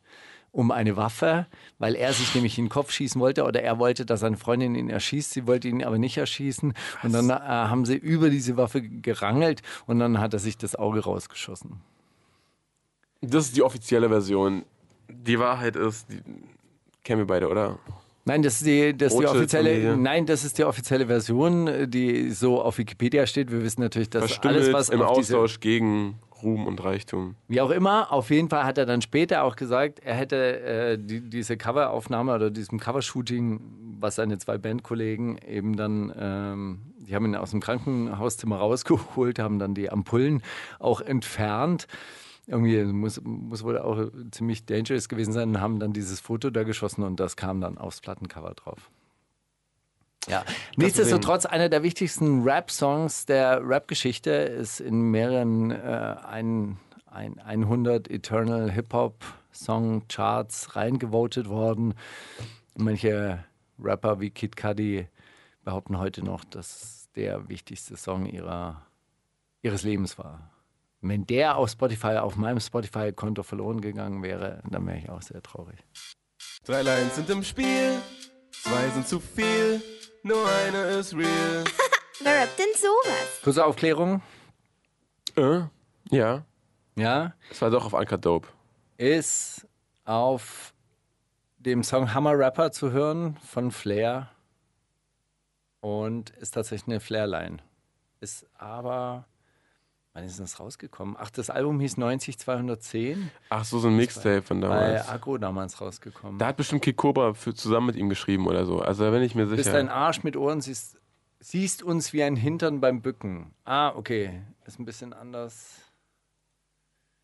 um eine Waffe, weil er sich nämlich in den Kopf schießen wollte oder er wollte, dass seine Freundin ihn erschießt. Sie wollte ihn aber nicht erschießen. Und dann äh, haben sie über diese Waffe gerangelt und dann hat er sich das Auge rausgeschossen. das ist die offizielle Version. Die Wahrheit ist, die kennen wir beide, oder? Nein, das ist die, das die offizielle. Nein, das ist die offizielle Version, die so auf Wikipedia steht. Wir wissen natürlich, dass Verstümmelt alles, was im Austausch gegen Ruhm und Reichtum. Wie auch immer, auf jeden Fall hat er dann später auch gesagt, er hätte äh, die, diese Coveraufnahme oder diesem Covershooting, was seine zwei Bandkollegen eben dann, ähm, die haben ihn aus dem Krankenhauszimmer rausgeholt, haben dann die Ampullen auch entfernt. Irgendwie muss, muss wohl auch ziemlich dangerous gewesen sein und haben dann dieses Foto da geschossen und das kam dann aufs Plattencover drauf. Ja, nichtsdestotrotz einer der wichtigsten Rap-Songs der Rap-Geschichte ist in mehreren äh, ein, ein 100 Eternal Hip-Hop-Song-Charts reingevotet worden. Manche Rapper wie Kid Cudi behaupten heute noch, dass es der wichtigste Song ihrer, ihres Lebens war. Wenn der auf Spotify, auf meinem Spotify-Konto verloren gegangen wäre, dann wäre ich auch sehr traurig. Drei Lines sind im Spiel, zwei sind zu viel, nur eine ist real. Wer rappt denn sowas? Kurze Aufklärung. äh? Ja, Ja, es war doch auf Anker Dope. ist auf dem Song Hammer Rapper zu hören von Flair und ist tatsächlich eine Flair-Line. Ist aber, wann ist das rausgekommen? Ach, das Album hieß 90210, Ach so, so ein Mixtape von bei damals. Agro damals rausgekommen. Da hat bestimmt Kid Cobra für, zusammen mit ihm geschrieben oder so. Also da bin ich mir Du bist sicher. ein Arsch mit Ohren, siehst, siehst uns wie ein Hintern beim Bücken. Ah, okay, ist ein bisschen anders.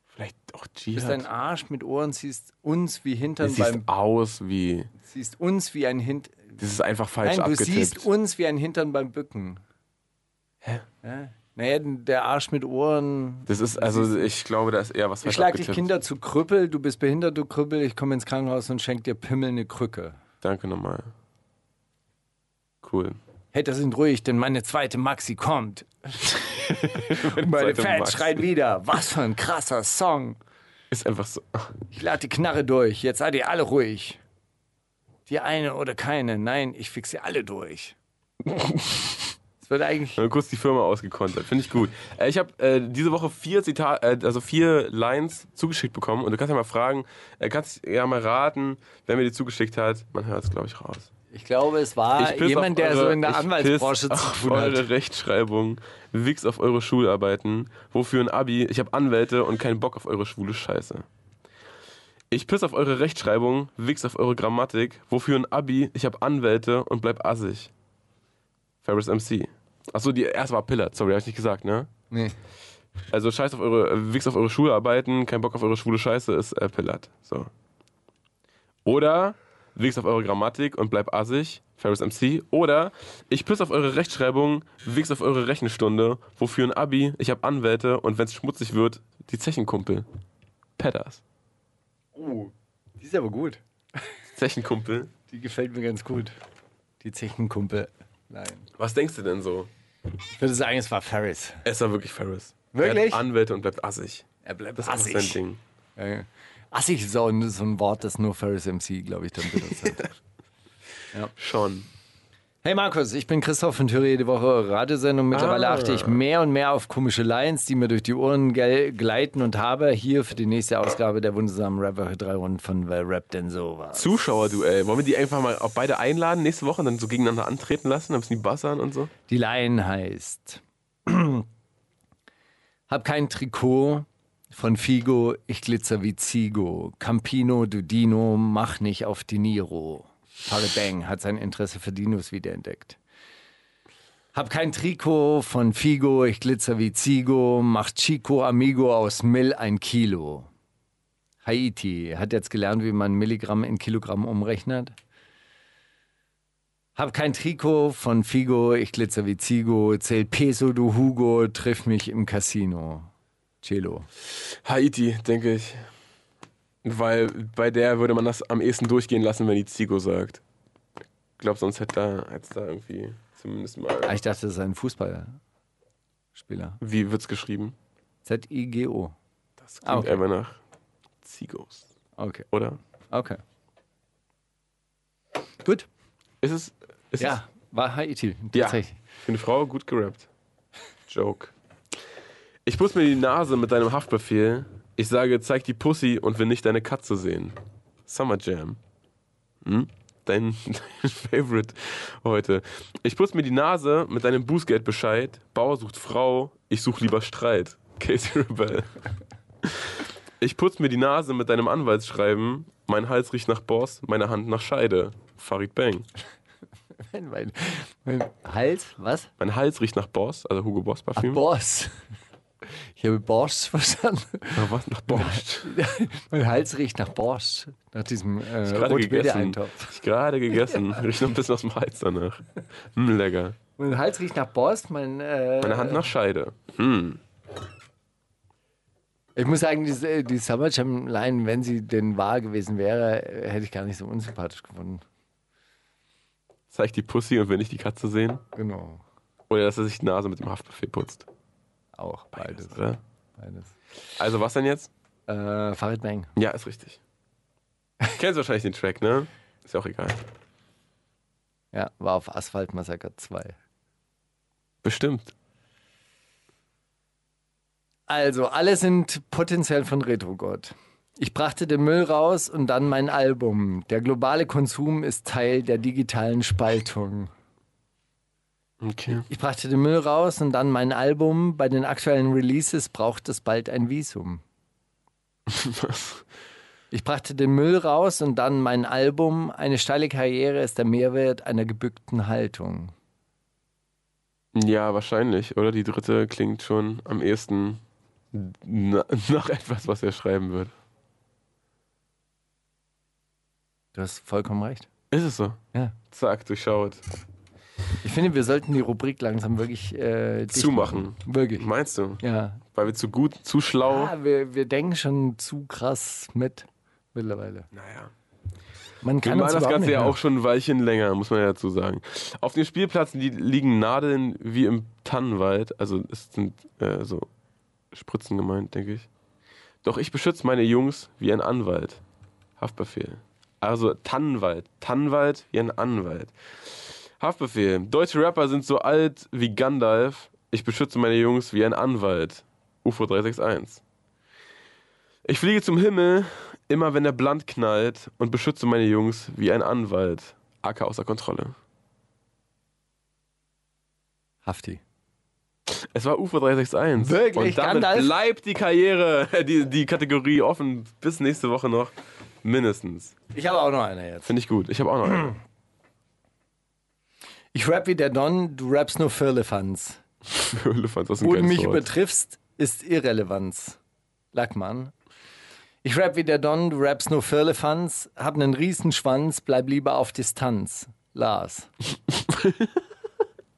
Vielleicht auch Du bist ein Jihad. Arsch mit Ohren, siehst uns wie Hintern Du siehst beim aus wie. siehst uns wie ein Hintern. Das ist einfach falsch Nein, du abgetippt. siehst uns wie ein Hintern beim Bücken. Hä? Ja. Naja, der Arsch mit Ohren. Das ist, also ich glaube, da ist eher was Ich falsch schlag dich. Kinder zu Krüppel, du bist behindert, du Krüppel, ich komme ins Krankenhaus und schenk dir Pimmel eine Krücke. Danke nochmal. Cool. Hey, da sind ruhig, denn meine zweite Maxi kommt. Und meine Fans Maxi. schreien wieder, was für ein krasser Song. Ist einfach so. Ich lade die Knarre durch, jetzt seid ihr alle ruhig. Die eine oder keine, nein, ich fix sie alle durch. Es wird eigentlich. Mal kurz die Firma ausgekontert. Finde ich gut. Äh, ich habe äh, diese Woche vier Zitat, äh, also vier Lines zugeschickt bekommen und du kannst ja mal fragen, äh, kannst ja mal raten, wer mir die zugeschickt hat. Man hört es, glaube ich, raus. Ich glaube, es war jemand, der so eure- in der Anwaltsbranche zu auf tun eure hat. Rechtschreibung, wichs auf eure Schularbeiten, wofür ein Abi, ich habe Anwälte und keinen Bock auf eure schwule Scheiße. Ich piss auf eure Rechtschreibung, wichs auf eure Grammatik, wofür ein Abi, ich habe Anwälte und bleib assig. Ferris MC. Achso, die erste war Pillard, sorry, hab ich nicht gesagt, ne? Nee. Also scheiß auf eure, äh, wichs auf eure Schularbeiten, kein Bock auf eure schwule Scheiße ist äh, Pillard. So. Oder wichs auf eure Grammatik und bleib assig, Ferris MC. Oder ich piss auf eure Rechtschreibung, wichs auf eure Rechenstunde, wofür ein Abi, ich hab Anwälte und wenn's schmutzig wird, die Zechenkumpel. Pedders. Oh, die ist aber gut. Zechenkumpel. Die gefällt mir ganz gut. Die Zechenkumpel. Nein. Was denkst du denn so? Ich würde sagen, es war Ferris. Es war wirklich Ferris. Wirklich? Er hat Anwälte und bleibt assig. Er bleibt Das ist einfach sein Ding. Äh, Assig ist so ein Wort, das nur Ferris MC, glaube ich, dann benutzt hat. Schon. Hey Markus, ich bin Christoph von Thüre jede Woche Radiosendung. Mittlerweile Ah. achte ich mehr und mehr auf komische Lines, die mir durch die Ohren gleiten und habe hier für die nächste Ausgabe der wundersamen Rapper drei Runden von Wer rappt denn sowas? Zuschauerduell. Wollen wir die einfach mal auch beide einladen nächste Woche und dann so gegeneinander antreten lassen, dann müssen die buzzern und so? Die Line heißt: Hab kein Trikot von Figo, ich glitzer wie Zigo. Campino, du Dino, mach nicht auf die Niro. Farid Bang hat sein Interesse für Dinos wiederentdeckt. Hab kein Trikot von Figo, ich glitzer wie Zigo, mach Chico Amigo aus Mill ein Kilo. Haiti hat jetzt gelernt, wie man Milligramm in Kilogramm umrechnet. Hab kein Trikot von Figo, ich glitzer wie Zigo, zählt Peso, du Hugo, triff mich im Casino. Cello. Haiti, denke ich. Weil bei der würde man das am ehesten durchgehen lassen, wenn die Zigo sagt. Ich glaube, sonst hätte da, hätte da irgendwie zumindest mal. Ah, ich dachte, das ist ein Fußballspieler. Wie wird's geschrieben? Z-I-G-O. Das klingt Ah, okay. einfach nach Zigos, Okay, oder? okay. Gut. Ist es. Ist Ja, war Haiti. Ja. Tatsächlich. es für eine Frau gut gerappt. Joke. Ich putz mir die Nase mit deinem Haftbefehl. Ich sage, zeig die Pussy und will nicht deine Katze sehen. Summer Jam. Hm? Dein, dein Favorite heute. Ich putz mir die Nase mit deinem Bußgeldbescheid. Bauer sucht Frau, ich such lieber Streit. Casey Rebel. Ich putz mir die Nase mit deinem Anwaltsschreiben. Mein Hals riecht nach Boss, meine Hand nach Scheide. Farid Bang. Mein, mein Hals, was? Mein Hals riecht nach Boss, also Hugo Boss Parfüm. Boss. Ich habe Borscht verstanden. Nach was? Nach Borscht. Mein Hals riecht nach Borscht. Nach diesem äh, Gerade rote gegessen. Eintopf. Ich gerade gegessen. Riecht noch ein bisschen aus dem Hals danach. Hm, lecker. Mein Hals riecht nach Borscht. Mein, äh, Meine Hand nach Scheide. Hm. Ich muss sagen, die, die Summer Jam Line, wenn sie denn wahr gewesen wäre, hätte ich gar nicht so unsympathisch gefunden. Zeig die Pussy und will nicht die Katze sehen. Genau. Oder dass er sich die Nase mit dem Haftbefehl putzt. Auch beides. Oder? beides. Also was denn jetzt? Äh, Farid Bang. Ja, ist richtig. Kennst wahrscheinlich den Track, ne? Ist ja auch egal. Ja, war auf Asphalt Massaker 2. Bestimmt. Also, alle sind potenziell von Retrogott. Ich brachte den Müll raus und dann mein Album. Der globale Konsum ist Teil der digitalen Spaltung. Okay. Ich brachte den Müll raus und dann mein Album. Bei den aktuellen Releases braucht es bald ein Visum. Was? Ich brachte den Müll raus und dann mein Album. Eine steile Karriere ist der Mehrwert einer gebückten Haltung. Ja, wahrscheinlich. Oder die dritte klingt schon am ehesten na, nach etwas, was er schreiben wird. Du hast vollkommen recht. Ist es so? Ja. Zack, durchschaut. Ich finde, wir sollten die Rubrik langsam wirklich äh, Zumachen. machen. Wirklich. Meinst du? Ja. Weil wir zu gut, zu schlau. Ah, wir, wir denken schon zu krass mit mittlerweile. Naja. Man Wir kann machen uns das Ganze nicht ja auch schon ein Weilchen länger, muss man ja dazu sagen. Auf dem Spielplatz li liegen Nadeln wie im Tannenwald. Also es sind äh, so Spritzen gemeint, denke ich. Doch ich beschütze meine Jungs wie ein Anwalt. Haftbefehl. Also Tannenwald. Tannenwald wie ein Anwalt. Haftbefehl. Deutsche Rapper sind so alt wie Gandalf. Ich beschütze meine Jungs wie ein Anwalt. UFO 361. Ich fliege zum Himmel, immer wenn der Blunt knallt und beschütze meine Jungs wie ein Anwalt. AK außer Kontrolle. Hafti. Es war UFO 361. Wirklich? Und damit Gandalf? bleibt die Karriere, die, die Kategorie offen bis nächste Woche noch. Mindestens. Ich habe auch noch einer jetzt. Finde ich gut. Ich habe auch noch einen. Ich rap wie der Don, du rappst nur Firlefanz. Das ist ein Wo du geiles mich Wort. übertriffst, ist Irrelevanz. Lackmann. Ich rap wie der Don, du rappst nur Firlefanz, hab nen Riesenschwanz, bleib lieber auf Distanz. Lars.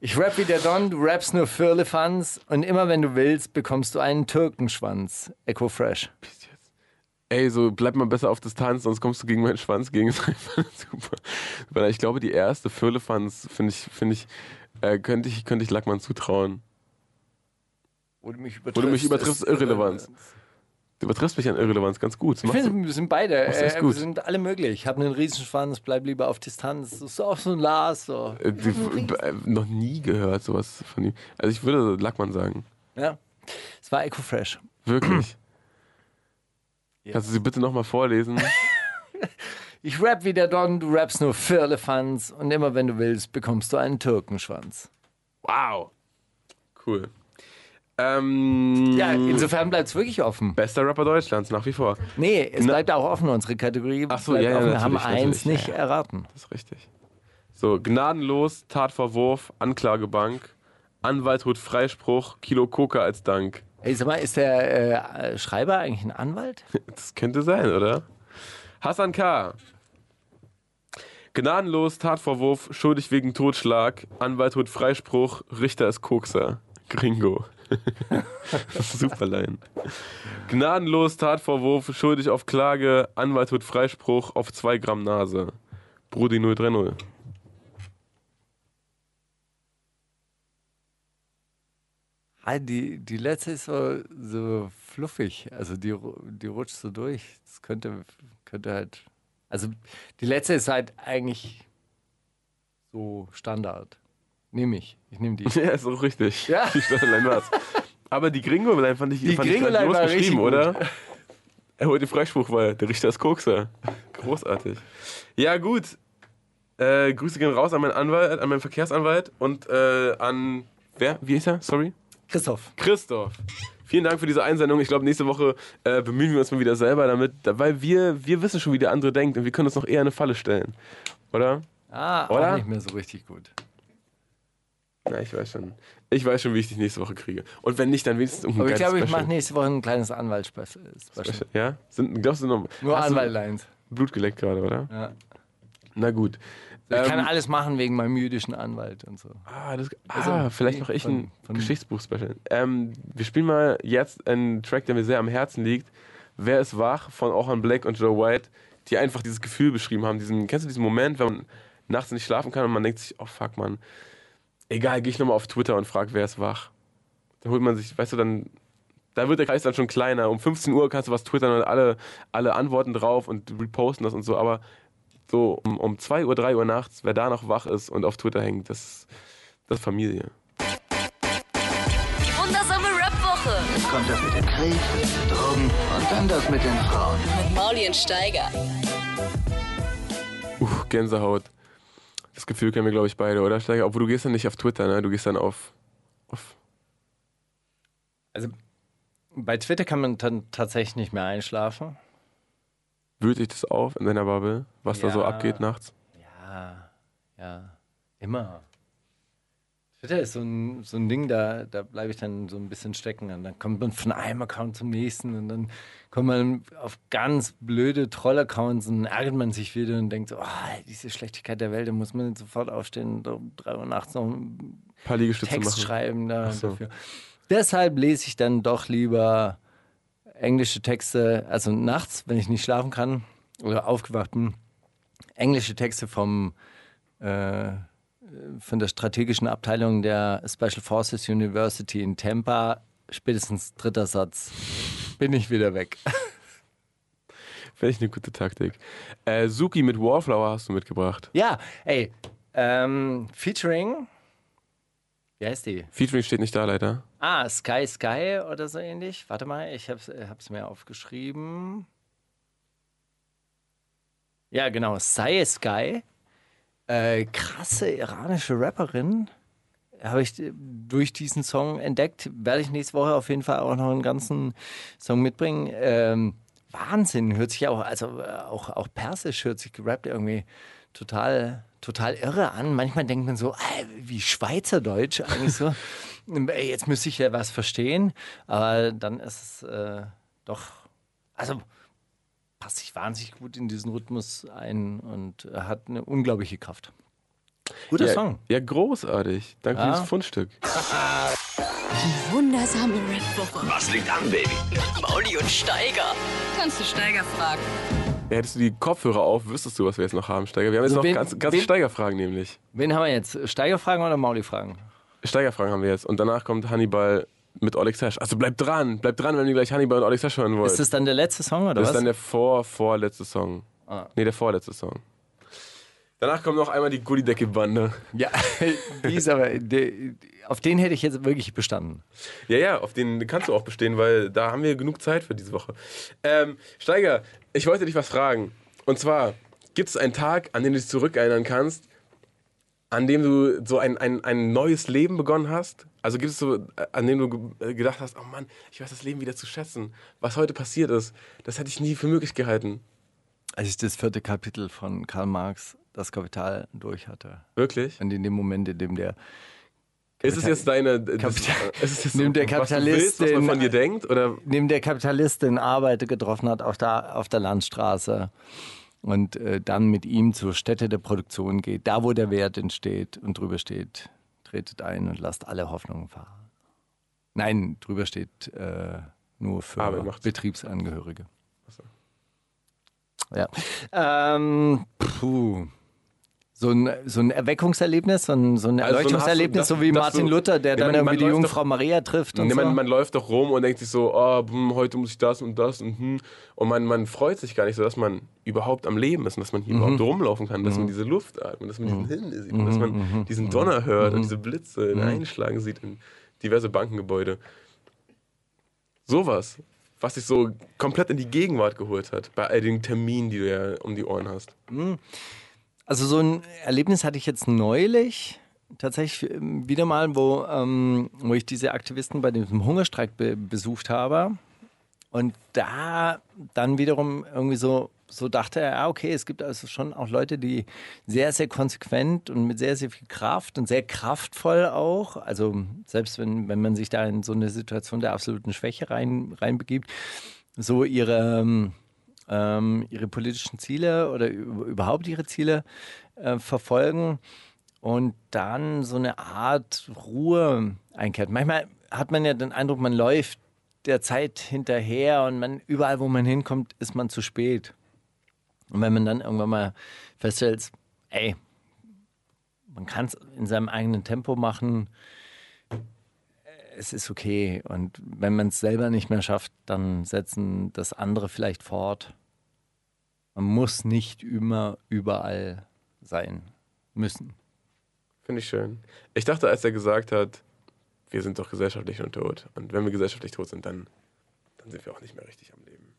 Ich rap wie der Don, du rappst nur Firlefanz und immer wenn du willst, bekommst du einen Türkenschwanz. Echo Fresh. Ey, so bleib mal besser auf Distanz, sonst kommst du gegen meinen Schwanz gegen. Das einfach Super. Weil ich glaube, die erste Firlefanz, finde ich, finde ich, äh, könnte ich, könnte ich Lackmann zutrauen. Wo du mich Wo du mich übertriffst, Irrelevanz. Du übertriffst mich an Irrelevanz ganz gut. Ich finde, wir sind beide, äh, gut. wir sind alle möglich. Ich habe einen Riesenschwanz, bleib lieber auf Distanz. Das ist auch so ein Lars. So. äh, die, äh, noch nie gehört sowas von ihm. Also ich würde Lackmann sagen. Ja. Es war Echo Fresh. Wirklich. Kannst du sie bitte nochmal vorlesen? Ich rap wie der Don, du rappst nur Firlefanz und immer wenn du willst, bekommst du einen Türkenschwanz. Wow. Cool. Ähm, Ja, insofern bleibt es wirklich offen. Bester Rapper Deutschlands, nach wie vor. Nee, es Na- bleibt auch offen, unsere Kategorie. Ach so, ja, ja, offen. Wir haben eins nicht ja, ja. erraten. Das ist richtig. So, gnadenlos, Tatvorwurf, Anklagebank, Anwalt holt Freispruch, Kilo Coca als Dank. Ey, sag mal, ist der äh, Schreiber eigentlich ein Anwalt? Das könnte sein, oder? Hassan K. Gnadenlos, Tatvorwurf, schuldig wegen Totschlag, Anwalt holt Freispruch, Richter ist Kokser. Gringo. Super Line. Gnadenlos, Tatvorwurf, schuldig auf Klage, Anwalt holt Freispruch auf 2 Gramm Nase. Brudi 030. Ah, die, die letzte ist so, so fluffig. Also die, die rutscht so durch. Das könnte, könnte halt. Also die letzte ist halt eigentlich so Standard. Nehme ich. Ich nehme die. Ja, ist auch richtig. Ja. Die Stadtline war's. Aber die Gringo-Line fand ich, Die fand ich war beschrieben, gut. oder? Er holt den Freispruch, weil der Richter ist Kokser. Großartig. Ja, gut. Äh, Grüße gehen raus an meinen Anwalt, an meinen Verkehrsanwalt und äh, an. Wer? Wie ist er? Sorry? Christoph. Christoph. Vielen Dank für diese Einsendung. Ich glaube, nächste Woche äh, bemühen wir uns mal wieder selber damit, weil wir, wir wissen schon, wie der andere denkt und wir können uns noch eher eine Falle stellen. Oder? Ah, Oder? auch nicht mehr so richtig gut. Ja, ich weiß schon. Ich weiß schon, wie ich dich nächste Woche kriege. Und wenn nicht, dann wenigstens um ein Aber ich glaube, ich mache nächste Woche ein kleines Anwaltsspecial. Ja? Sind, glaubst du noch? Nur Anwaltlines. Blut geleckt gerade, oder? Ja. Na gut. Ich kann Ähm, alles machen wegen meinem jüdischen Anwalt und so. Ah, das, Also, ah vielleicht mache ich von- ein von- Geschichtsbuch-Special. Ähm, wir spielen mal jetzt einen Track, der mir sehr am Herzen liegt. Wer ist wach von Orhan Black und Joe White, die einfach dieses Gefühl beschrieben haben. Diesen, kennst du diesen Moment, wenn man nachts nicht schlafen kann und man denkt sich, oh fuck, man, egal, gehe ich nochmal auf Twitter und frage, wer ist wach. Da holt man sich, weißt du, dann, da wird der Kreis dann schon kleiner. Um 15 Uhr kannst du was twittern und alle, alle antworten drauf und reposten das und so, aber so um, um 2 Uhr, 3 Uhr nachts, wer da noch wach ist und auf Twitter hängt, das, das ist Familie. Die wundersame Rap-Woche Jetzt kommt das mit dem Krieg, Drogen und dann das mit den Frauen. mit Mauli und Steiger. Uh, Gänsehaut. Das Gefühl kennen wir, glaube ich, beide, oder, Steiger? Obwohl du gehst dann nicht auf Twitter, ne? Du gehst dann auf. auf Also bei Twitter kann man dann tatsächlich nicht mehr einschlafen. Wühlt dich das auf in deiner Bubble, was da so Ja. abgeht nachts? Ja, ja, immer. Twitter ist so ein, so ein Ding, da, da bleibe ich dann so ein bisschen stecken. Und dann kommt man von einem Account zum nächsten und dann kommt man auf ganz blöde Troll-Accounts und ärgert man sich wieder und denkt so, oh, diese Schlechtigkeit der Welt, da muss man jetzt sofort aufstehen und um drei Uhr nachts noch Ein paar Liegestütze Text machen. schreiben da so. dafür. Deshalb lese ich dann doch lieber englische Texte, also nachts, wenn ich nicht schlafen kann oder aufgewacht bin, englische Texte vom äh, von der strategischen Abteilung der Special Forces University in Tampa, spätestens dritter Satz, bin ich wieder weg. Finde ich eine gute Taktik. Äh, Suki mit Wallflower hast du mitgebracht. Ja, ey, ähm, featuring, wie heißt die? Featuring steht nicht da, leider. Ah, Sky Sky oder so ähnlich. Warte mal, ich hab's, äh, hab's mir aufgeschrieben. Ja, genau, Sai Sky. Äh, krasse iranische Rapperin. Habe ich äh, durch diesen Song entdeckt. Werde ich nächste Woche auf jeden Fall auch noch einen ganzen Song mitbringen. Ähm, Wahnsinn, hört sich auch, also äh, auch, auch persisch hört sich gerappt irgendwie total, total irre an. Manchmal denkt man so, äh, wie Schweizerdeutsch eigentlich so. Ey, Jetzt müsste ich ja was verstehen, aber dann ist es äh, doch, also passt sich wahnsinnig gut in diesen Rhythmus ein und äh, hat eine unglaubliche Kraft. Guter ja, Song. Ja, großartig. Danke Ja. für dieses Fundstück. Die wundersame Rap-Woche. Was liegt an, Baby? Mauli und Steiger. Kannst du Steiger fragen? Hättest du die Kopfhörer auf, wüsstest du, was wir jetzt noch haben, Steiger. Wir haben jetzt Also noch wen- ganz, ganze wen- Steigerfragen nämlich. Wen haben wir jetzt? Steigerfragen oder Mauli-Fragen? Steigerfragen haben wir jetzt. Und danach kommt Hannibal mit Alex Hash. Also bleibt dran, bleibt dran, wenn ihr gleich Hannibal und Alex Hash hören wollt. Ist das dann der letzte Song oder Das was? ist dann der vor, vorletzte Song. Ah. Nee, der vorletzte Song. Danach kommt noch einmal die Gullidecke-Bande. ja, die ist aber, die, auf den hätte ich jetzt wirklich bestanden. Ja, ja, auf den kannst du auch bestehen, weil da haben wir genug Zeit für diese Woche. Ähm, Steiger, ich wollte dich was fragen. Und zwar, gibt es einen Tag, an den du dich zurückerinnern kannst, an dem du so ein, ein, ein neues Leben begonnen hast? Also gibt es so, äh, an dem du ge- gedacht hast, oh Mann, ich weiß das Leben wieder zu schätzen. Was heute passiert ist, das hätte ich nie für möglich gehalten. Als ich das vierte Kapitel von Karl Marx, das Kapital, durch hatte. Wirklich? Und in dem Moment, in dem der Ist es jetzt deine. Kapital- ist es jetzt Nimmt der was du Kapitalist willst, was man von dir denkt? Oder neben der Kapitalist den Arbeiter getroffen hat auf der, auf der Landstraße und äh, dann mit ihm zur Stätte der Produktion geht, da wo der Wert entsteht und drüber steht, tretet ein und lasst alle Hoffnungen fahren. Nein, drüber steht äh, nur für. Betriebsangehörige. Ja. Ähm, puh. So ein, so ein Erweckungserlebnis, so ein, so ein Also so ein Erleuchtungserlebnis, Hast du- so wie Martin du- Luther, der Ja, dann man- irgendwie man die Jungfrau Maria trifft und Nee, so. man, man läuft doch rum und denkt sich so, oh, hm, heute muss ich das und das und hm. Und man, man freut sich gar nicht so, dass man überhaupt am Leben ist und dass man Mhm. hier überhaupt rumlaufen kann, dass man diese Luft atmet, dass man diesen Himmel sieht und dass man Mhm. diesen Donner hört und diese Blitze einschlagen sieht in diverse Bankengebäude. Sowas, was dich so komplett in die Gegenwart geholt hat, bei all den Terminen, die du ja um die Ohren hast. Also so ein Erlebnis hatte ich jetzt neulich tatsächlich ähm, wieder mal, wo, ähm, wo ich diese Aktivisten bei diesem Hungerstreik be besucht habe. Und da dann wiederum irgendwie so, so dachte, ja okay, es gibt also schon auch Leute, die sehr, sehr konsequent und mit sehr, sehr viel Kraft und sehr kraftvoll auch, also selbst wenn, wenn man sich da in so eine Situation der absoluten Schwäche rein, reinbegibt, so ihre... ähm, ihre politischen Ziele oder überhaupt ihre Ziele äh, verfolgen und dann so eine Art Ruhe einkehrt. Manchmal hat man ja den Eindruck, man läuft der Zeit hinterher und man überall, wo man hinkommt, ist man zu spät. Und wenn man dann irgendwann mal feststellt, ey, man kann es in seinem eigenen Tempo machen, es ist okay. Und wenn man es selber nicht mehr schafft, dann setzen das andere vielleicht fort. Man muss nicht immer überall sein müssen. Finde ich schön. Ich dachte, als er gesagt hat, wir sind doch gesellschaftlich schon tot. Und wenn wir gesellschaftlich tot sind, dann, dann sind wir auch nicht mehr richtig am Leben.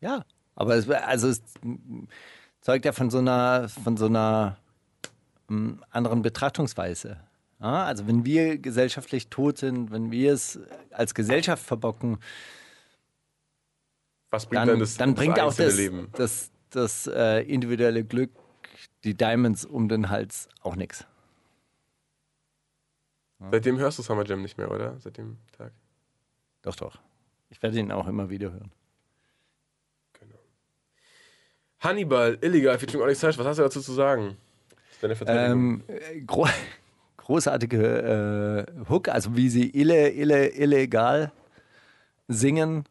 Ja, aber es, also es zeugt ja von so einer, von so einer ähm, anderen Betrachtungsweise. Also wenn wir gesellschaftlich tot sind, wenn wir es als Gesellschaft verbocken, Was bringt dann, dann das, dann bringt das auch das, Leben? das, das äh, individuelle Glück, die Diamonds um den Hals auch nichts. Seitdem hörst du Summer Jam nicht mehr, oder? Seit dem Tag. Doch, doch. Ich werde ihn auch immer wieder hören. Hannibal, illegal, featuring Onyx Sash. Was hast du dazu zu sagen? Das ist deine Verteidigung. Ähm, äh, großartige äh, Hook, also wie sie ille, ille, illegal singen.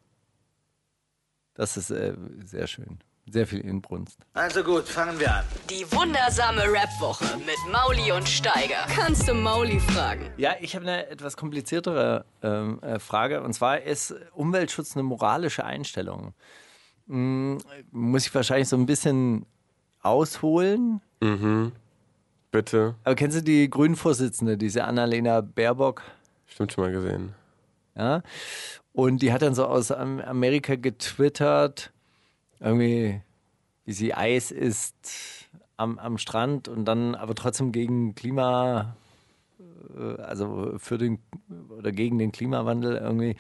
Das ist äh, sehr schön. Sehr viel Inbrunst. Also gut, fangen wir an. Die wundersame Rap-Woche mit Mauli und Steiger. Kannst du Mauli fragen? Ja, ich habe eine etwas kompliziertere ähm, äh, Frage. Und zwar ist Umweltschutz eine moralische Einstellung. Hm, muss ich wahrscheinlich so ein bisschen ausholen. Bitte. Aber kennst du die Grünen-Vorsitzende, diese Annalena Baerbock? Stimmt schon mal gesehen. Ja. Und die hat dann so aus Am- Amerika getwittert, irgendwie, wie sie Eis isst am, am Strand und dann aber trotzdem gegen Klima, äh, also für den oder gegen den Klimawandel irgendwie.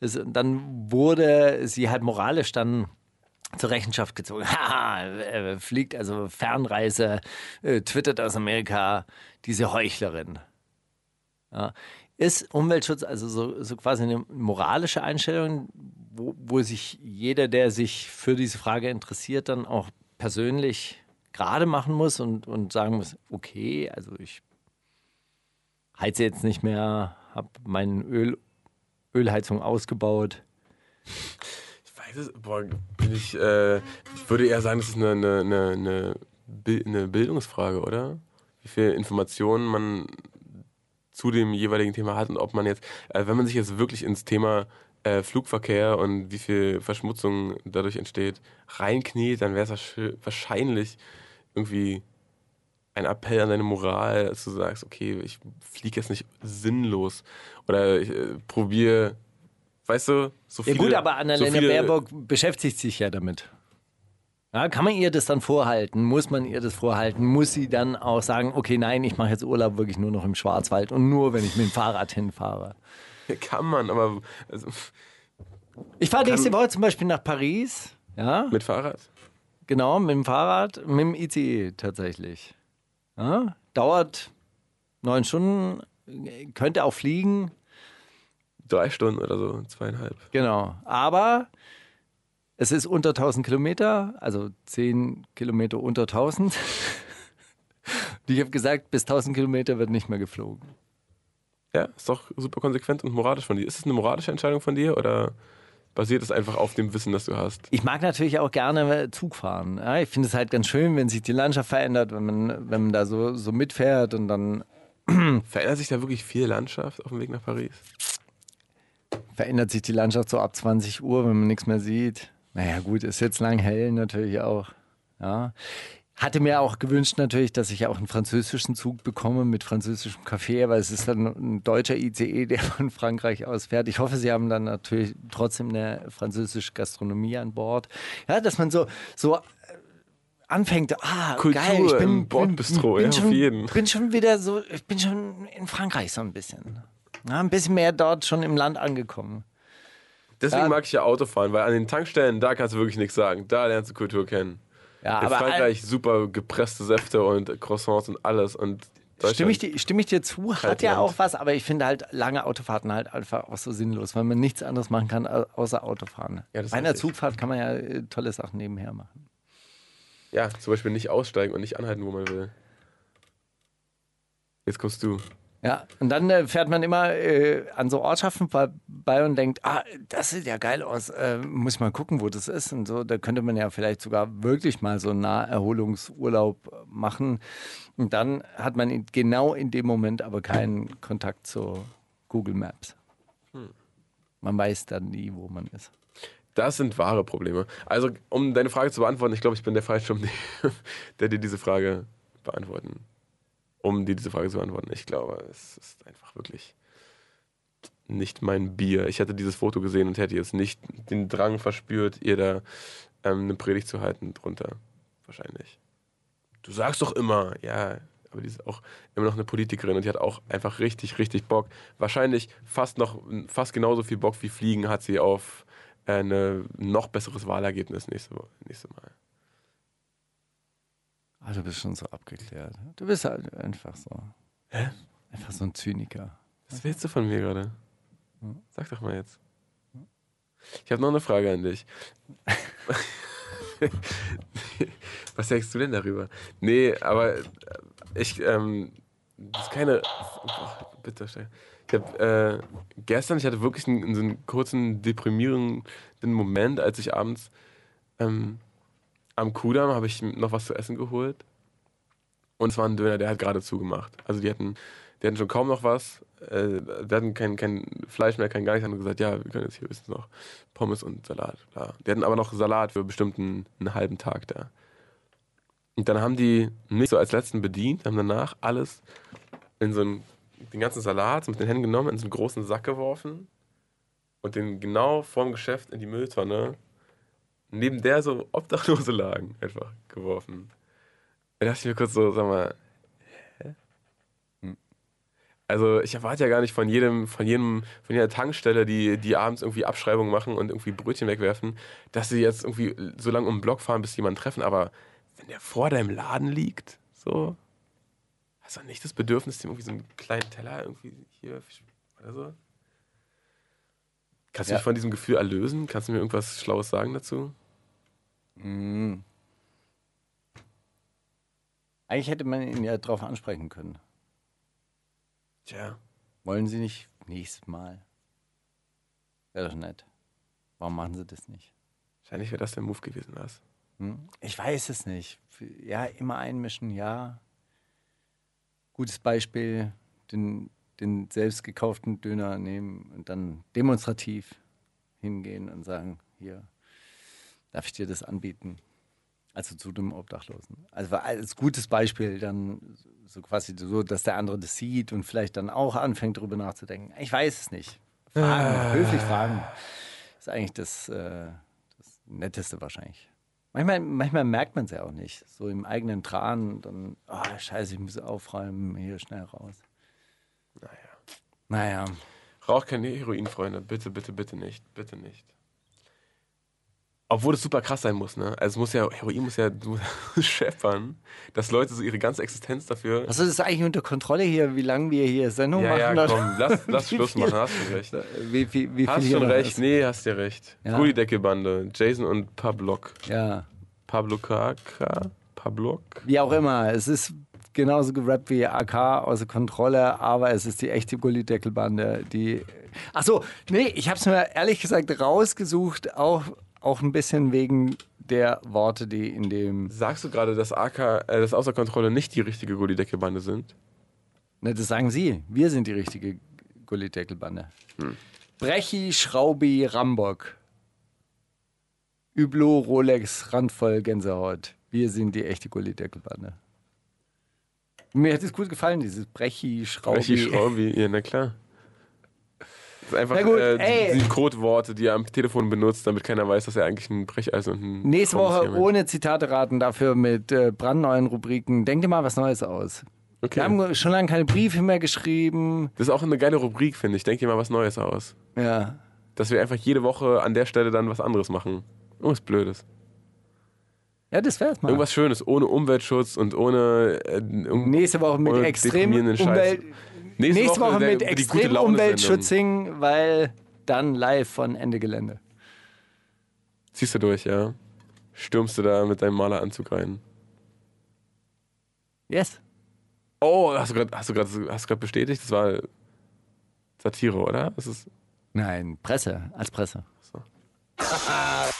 ist. Und dann wurde sie halt moralisch dann zur Rechenschaft gezogen. Haha, äh, fliegt also Fernreise, äh, twittert aus Amerika, diese Heuchlerin. Ja. Ist Umweltschutz also so, so quasi eine moralische Einstellung, wo, wo sich jeder, der sich für diese Frage interessiert, dann auch persönlich gerade machen muss und, und sagen muss, okay, also ich heize jetzt nicht mehr, habe meine Öl, Ölheizung ausgebaut. Weiß boah, bin ich, äh, würde eher sagen, das ist eine, eine, eine, eine Bi- eine Bildungsfrage, oder? Wie viel Informationen man zu dem jeweiligen Thema hat und ob man jetzt, äh, wenn man sich jetzt wirklich ins Thema äh, Flugverkehr und wie viel Verschmutzung dadurch entsteht, reinkniet, dann wäre es wahrsch- wahrscheinlich irgendwie ein Appell an deine Moral, dass du sagst, okay, ich fliege jetzt nicht sinnlos oder ich äh, probiere, weißt du, so Ja viele... gut, aber Annalena so viele, Baerbock beschäftigt sich ja damit. Ja, kann man ihr das dann vorhalten? Muss man ihr das vorhalten? Muss sie dann auch sagen, okay, nein, ich mache jetzt Urlaub wirklich nur noch im Schwarzwald und nur, wenn ich mit dem Fahrrad hinfahre? Kann man, aber also, Ich fahre nächste Woche zum Beispiel nach Paris. Ja, mit Fahrrad? genau, mit dem Fahrrad, mit dem ICE tatsächlich. Ja, dauert neun Stunden, könnte auch fliegen, Drei Stunden oder so, zweieinhalb. genau. Aber es ist unter 1000 Kilometer, also 10 Kilometer unter 1000. Und ich habe gesagt, bis 1000 Kilometer wird nicht mehr geflogen. Ja, ist doch super konsequent und moralisch von dir. Ist es eine moralische Entscheidung von dir oder basiert es einfach auf dem Wissen, das du hast? Ich mag natürlich auch gerne Zug fahren. Ja, ich finde es halt ganz schön, wenn sich die Landschaft verändert, wenn man, wenn man da so, so mitfährt und dann Verändert sich da wirklich viel Landschaft auf dem Weg nach Paris? Verändert sich die Landschaft so ab 20 Uhr, wenn man nichts mehr sieht. Naja, gut, ist jetzt lang hell natürlich auch. Ja. Hatte mir auch gewünscht natürlich, dass ich auch einen französischen Zug bekomme mit französischem Kaffee, weil es ist dann ein deutscher ICE, der von Frankreich aus fährt. Ich hoffe, sie haben dann natürlich trotzdem eine französische Gastronomie an Bord. Ja, dass man so, so äh, anfängt, ah, Kultur geil, ich bin, im Bordbistro, bin, ja, bin, auf schon, bin schon wieder so, ich bin schon in Frankreich so ein bisschen. Ja, ein bisschen mehr dort schon im Land angekommen. Deswegen Ja. mag ich ja Autofahren, weil an den Tankstellen, da kannst du wirklich nichts sagen. Da lernst du Kultur kennen. Ja, In aber Frankreich super gepresste Säfte und Croissants und alles. Und Stimme ich, dir, stimme ich dir zu, hat Kaltland. ja auch was, aber ich finde halt lange Autofahrten halt einfach auch so sinnlos, weil man nichts anderes machen kann au- außer Autofahren. Ja, Bei einer. Zugfahrt kann man ja äh, tolle Sachen nebenher machen. Ja, zum Beispiel nicht aussteigen und nicht anhalten, wo man will. Jetzt kommst du. Ja, und dann äh, fährt man immer äh, an so Ortschaften vorbei und denkt, ah, das sieht ja geil aus, äh, muss ich mal gucken, wo das ist und so. Da könnte man ja vielleicht sogar wirklich mal so einen Naherholungsurlaub machen. Und dann hat man in, genau in dem Moment aber keinen Kontakt zu Google Maps. Man weiß dann nie, wo man ist. Das sind wahre Probleme. Also, um deine Frage zu beantworten, ich glaube, ich bin der Falsche, der dir diese Frage beantworten. Um dir diese Frage zu beantworten. Ich glaube, es ist einfach wirklich nicht mein Bier. Ich hätte dieses Foto gesehen und hätte jetzt nicht den Drang verspürt, ihr da ähm, eine Predigt zu halten drunter. Wahrscheinlich. Du sagst doch immer, ja, aber die ist auch immer noch eine Politikerin und die hat auch einfach richtig, richtig Bock. Wahrscheinlich fast noch, fast genauso viel Bock wie Fliegen hat sie auf äh, ein noch besseres Wahlergebnis nächste, nächste Mal. Ah, du bist schon so abgeklärt. Du bist halt einfach so. Hä? Einfach so ein Zyniker. Was willst du von mir gerade? Sag doch mal jetzt. Ich habe noch eine Frage an dich. Was denkst du denn darüber? Nee, aber äh, ich, ähm, das ist keine. Boah, bitte, Stein. Ich habe äh, gestern, ich hatte wirklich einen, so einen kurzen deprimierenden Moment, als ich abends ähm, am Kudamm habe ich noch was zu essen geholt. Und es war ein Döner, der hat gerade zugemacht. Also die hatten, die hatten schon kaum noch was. Äh, die hatten kein, kein Fleisch mehr, kein gar nichts. Haben gesagt, ja, wir können jetzt hier höchstens noch Pommes und Salat. Bla. Die hatten aber noch Salat für bestimmt einen, einen halben Tag da. Und dann haben die mich so als letzten bedient, haben danach alles in so einen, den ganzen Salat mit den Händen genommen, in so einen großen Sack geworfen und den genau vorm Geschäft in die Mülltonne, neben der so Obdachlose lagen, einfach geworfen. Da dachte ich mir kurz so, sag mal, hä? Also ich erwarte ja gar nicht von jedem, von jedem, von jeder Tankstelle, die, die abends irgendwie Abschreibungen machen und irgendwie Brötchen wegwerfen, dass sie jetzt irgendwie so lange um den Block fahren, bis sie jemanden treffen. Aber wenn der vor deinem Laden liegt, so, hast du nicht das Bedürfnis, dem irgendwie so einen kleinen Teller irgendwie hier oder so? Kannst du Ja. mich von diesem Gefühl erlösen? Kannst du mir irgendwas Schlaues sagen dazu? Mm. Eigentlich hätte man ihn ja drauf ansprechen können. Tja. Wollen Sie nicht nächstes Mal? Wäre doch nett. Warum machen Sie das nicht? Wahrscheinlich wäre das der Move gewesen, Lars. Hm? Ich weiß es nicht. Ja, immer einmischen, ja. Gutes Beispiel, den, den selbst gekauften Döner nehmen und dann demonstrativ hingehen und sagen, hier, darf ich dir das anbieten? Also zu dem Obdachlosen. Also als gutes Beispiel dann so quasi so, dass der andere das sieht und vielleicht dann auch anfängt, darüber nachzudenken. Ich weiß es nicht. Fragen, höflich fragen. ist eigentlich das, äh, das Netteste wahrscheinlich. Manchmal, manchmal merkt man es ja auch nicht. So im eigenen Tran, dann, oh, scheiße, ich muss aufräumen, hier schnell raus. Naja. Naja. Raucht kein Heroin, Freunde. Bitte, bitte, bitte nicht. Bitte nicht. Obwohl es super krass sein muss, ne? Also es muss ja, Heroin muss ja du- scheppern, dass Leute so ihre ganze Existenz dafür. Du das eigentlich unter Kontrolle hier, wie lange wir hier Sendung Ja, machen? ja, komm, lass, lass Wie Schluss machen, hast du recht. Wie, wie viel Hast noch recht, ist? nee, hast dir recht. Ja. Gullideckelbande, Jason und Pablok. Ja, Pablo Kaka? Pablok? wie auch immer. Es ist genauso gerappt wie AK außer Kontrolle, aber es ist die echte Gullideckelbande, die. Ach so, nee, ich habe es mir ehrlich gesagt rausgesucht, auch, auch ein bisschen wegen der Worte, die in dem. Sagst du gerade, dass AK, äh, dass außer Kontrolle nicht die richtige Gullideckelbande sind? Ne, das sagen Sie. Wir sind die richtige Gullideckelbande. Hm. Brechi, Schraubi, Rambock. Üblo, Rolex, Randvoll, Gänsehaut. Wir sind die echte Gullideckelbande. Mir hat es gut gefallen, dieses Brechi, Schraubi. Brechi, Schraubi, ja, na klar. Einfach Na gut, äh, die, die Codeworte, die er am Telefon benutzt, damit keiner weiß, dass er eigentlich ein Brecheisen und ein. Nächste Woche ohne Zitate raten, dafür mit äh, brandneuen Rubriken. Denk dir mal was Neues aus. Okay. Wir haben schon lange keine Briefe mehr geschrieben. Das ist auch eine geile Rubrik, finde ich. Denk dir mal was Neues aus. Ja. Dass wir einfach jede Woche an der Stelle dann was anderes machen. Irgendwas Blödes. Ja, das wär's mal. Irgendwas Schönes, ohne Umweltschutz und ohne. Äh, Nächste Woche mit ohne extrem deprimierenden Scheiß. Umwelt. Nächste, Woche, der- mit gute extrem singen, weil dann live von Ende Gelände. Ziehst du durch, ja? Stürmst du da mit deinem Maleranzug rein? Yes. Oh, hast du gerade hast du hast bestätigt? Das war Satire, oder? Das ist Nein, Presse, als Presse.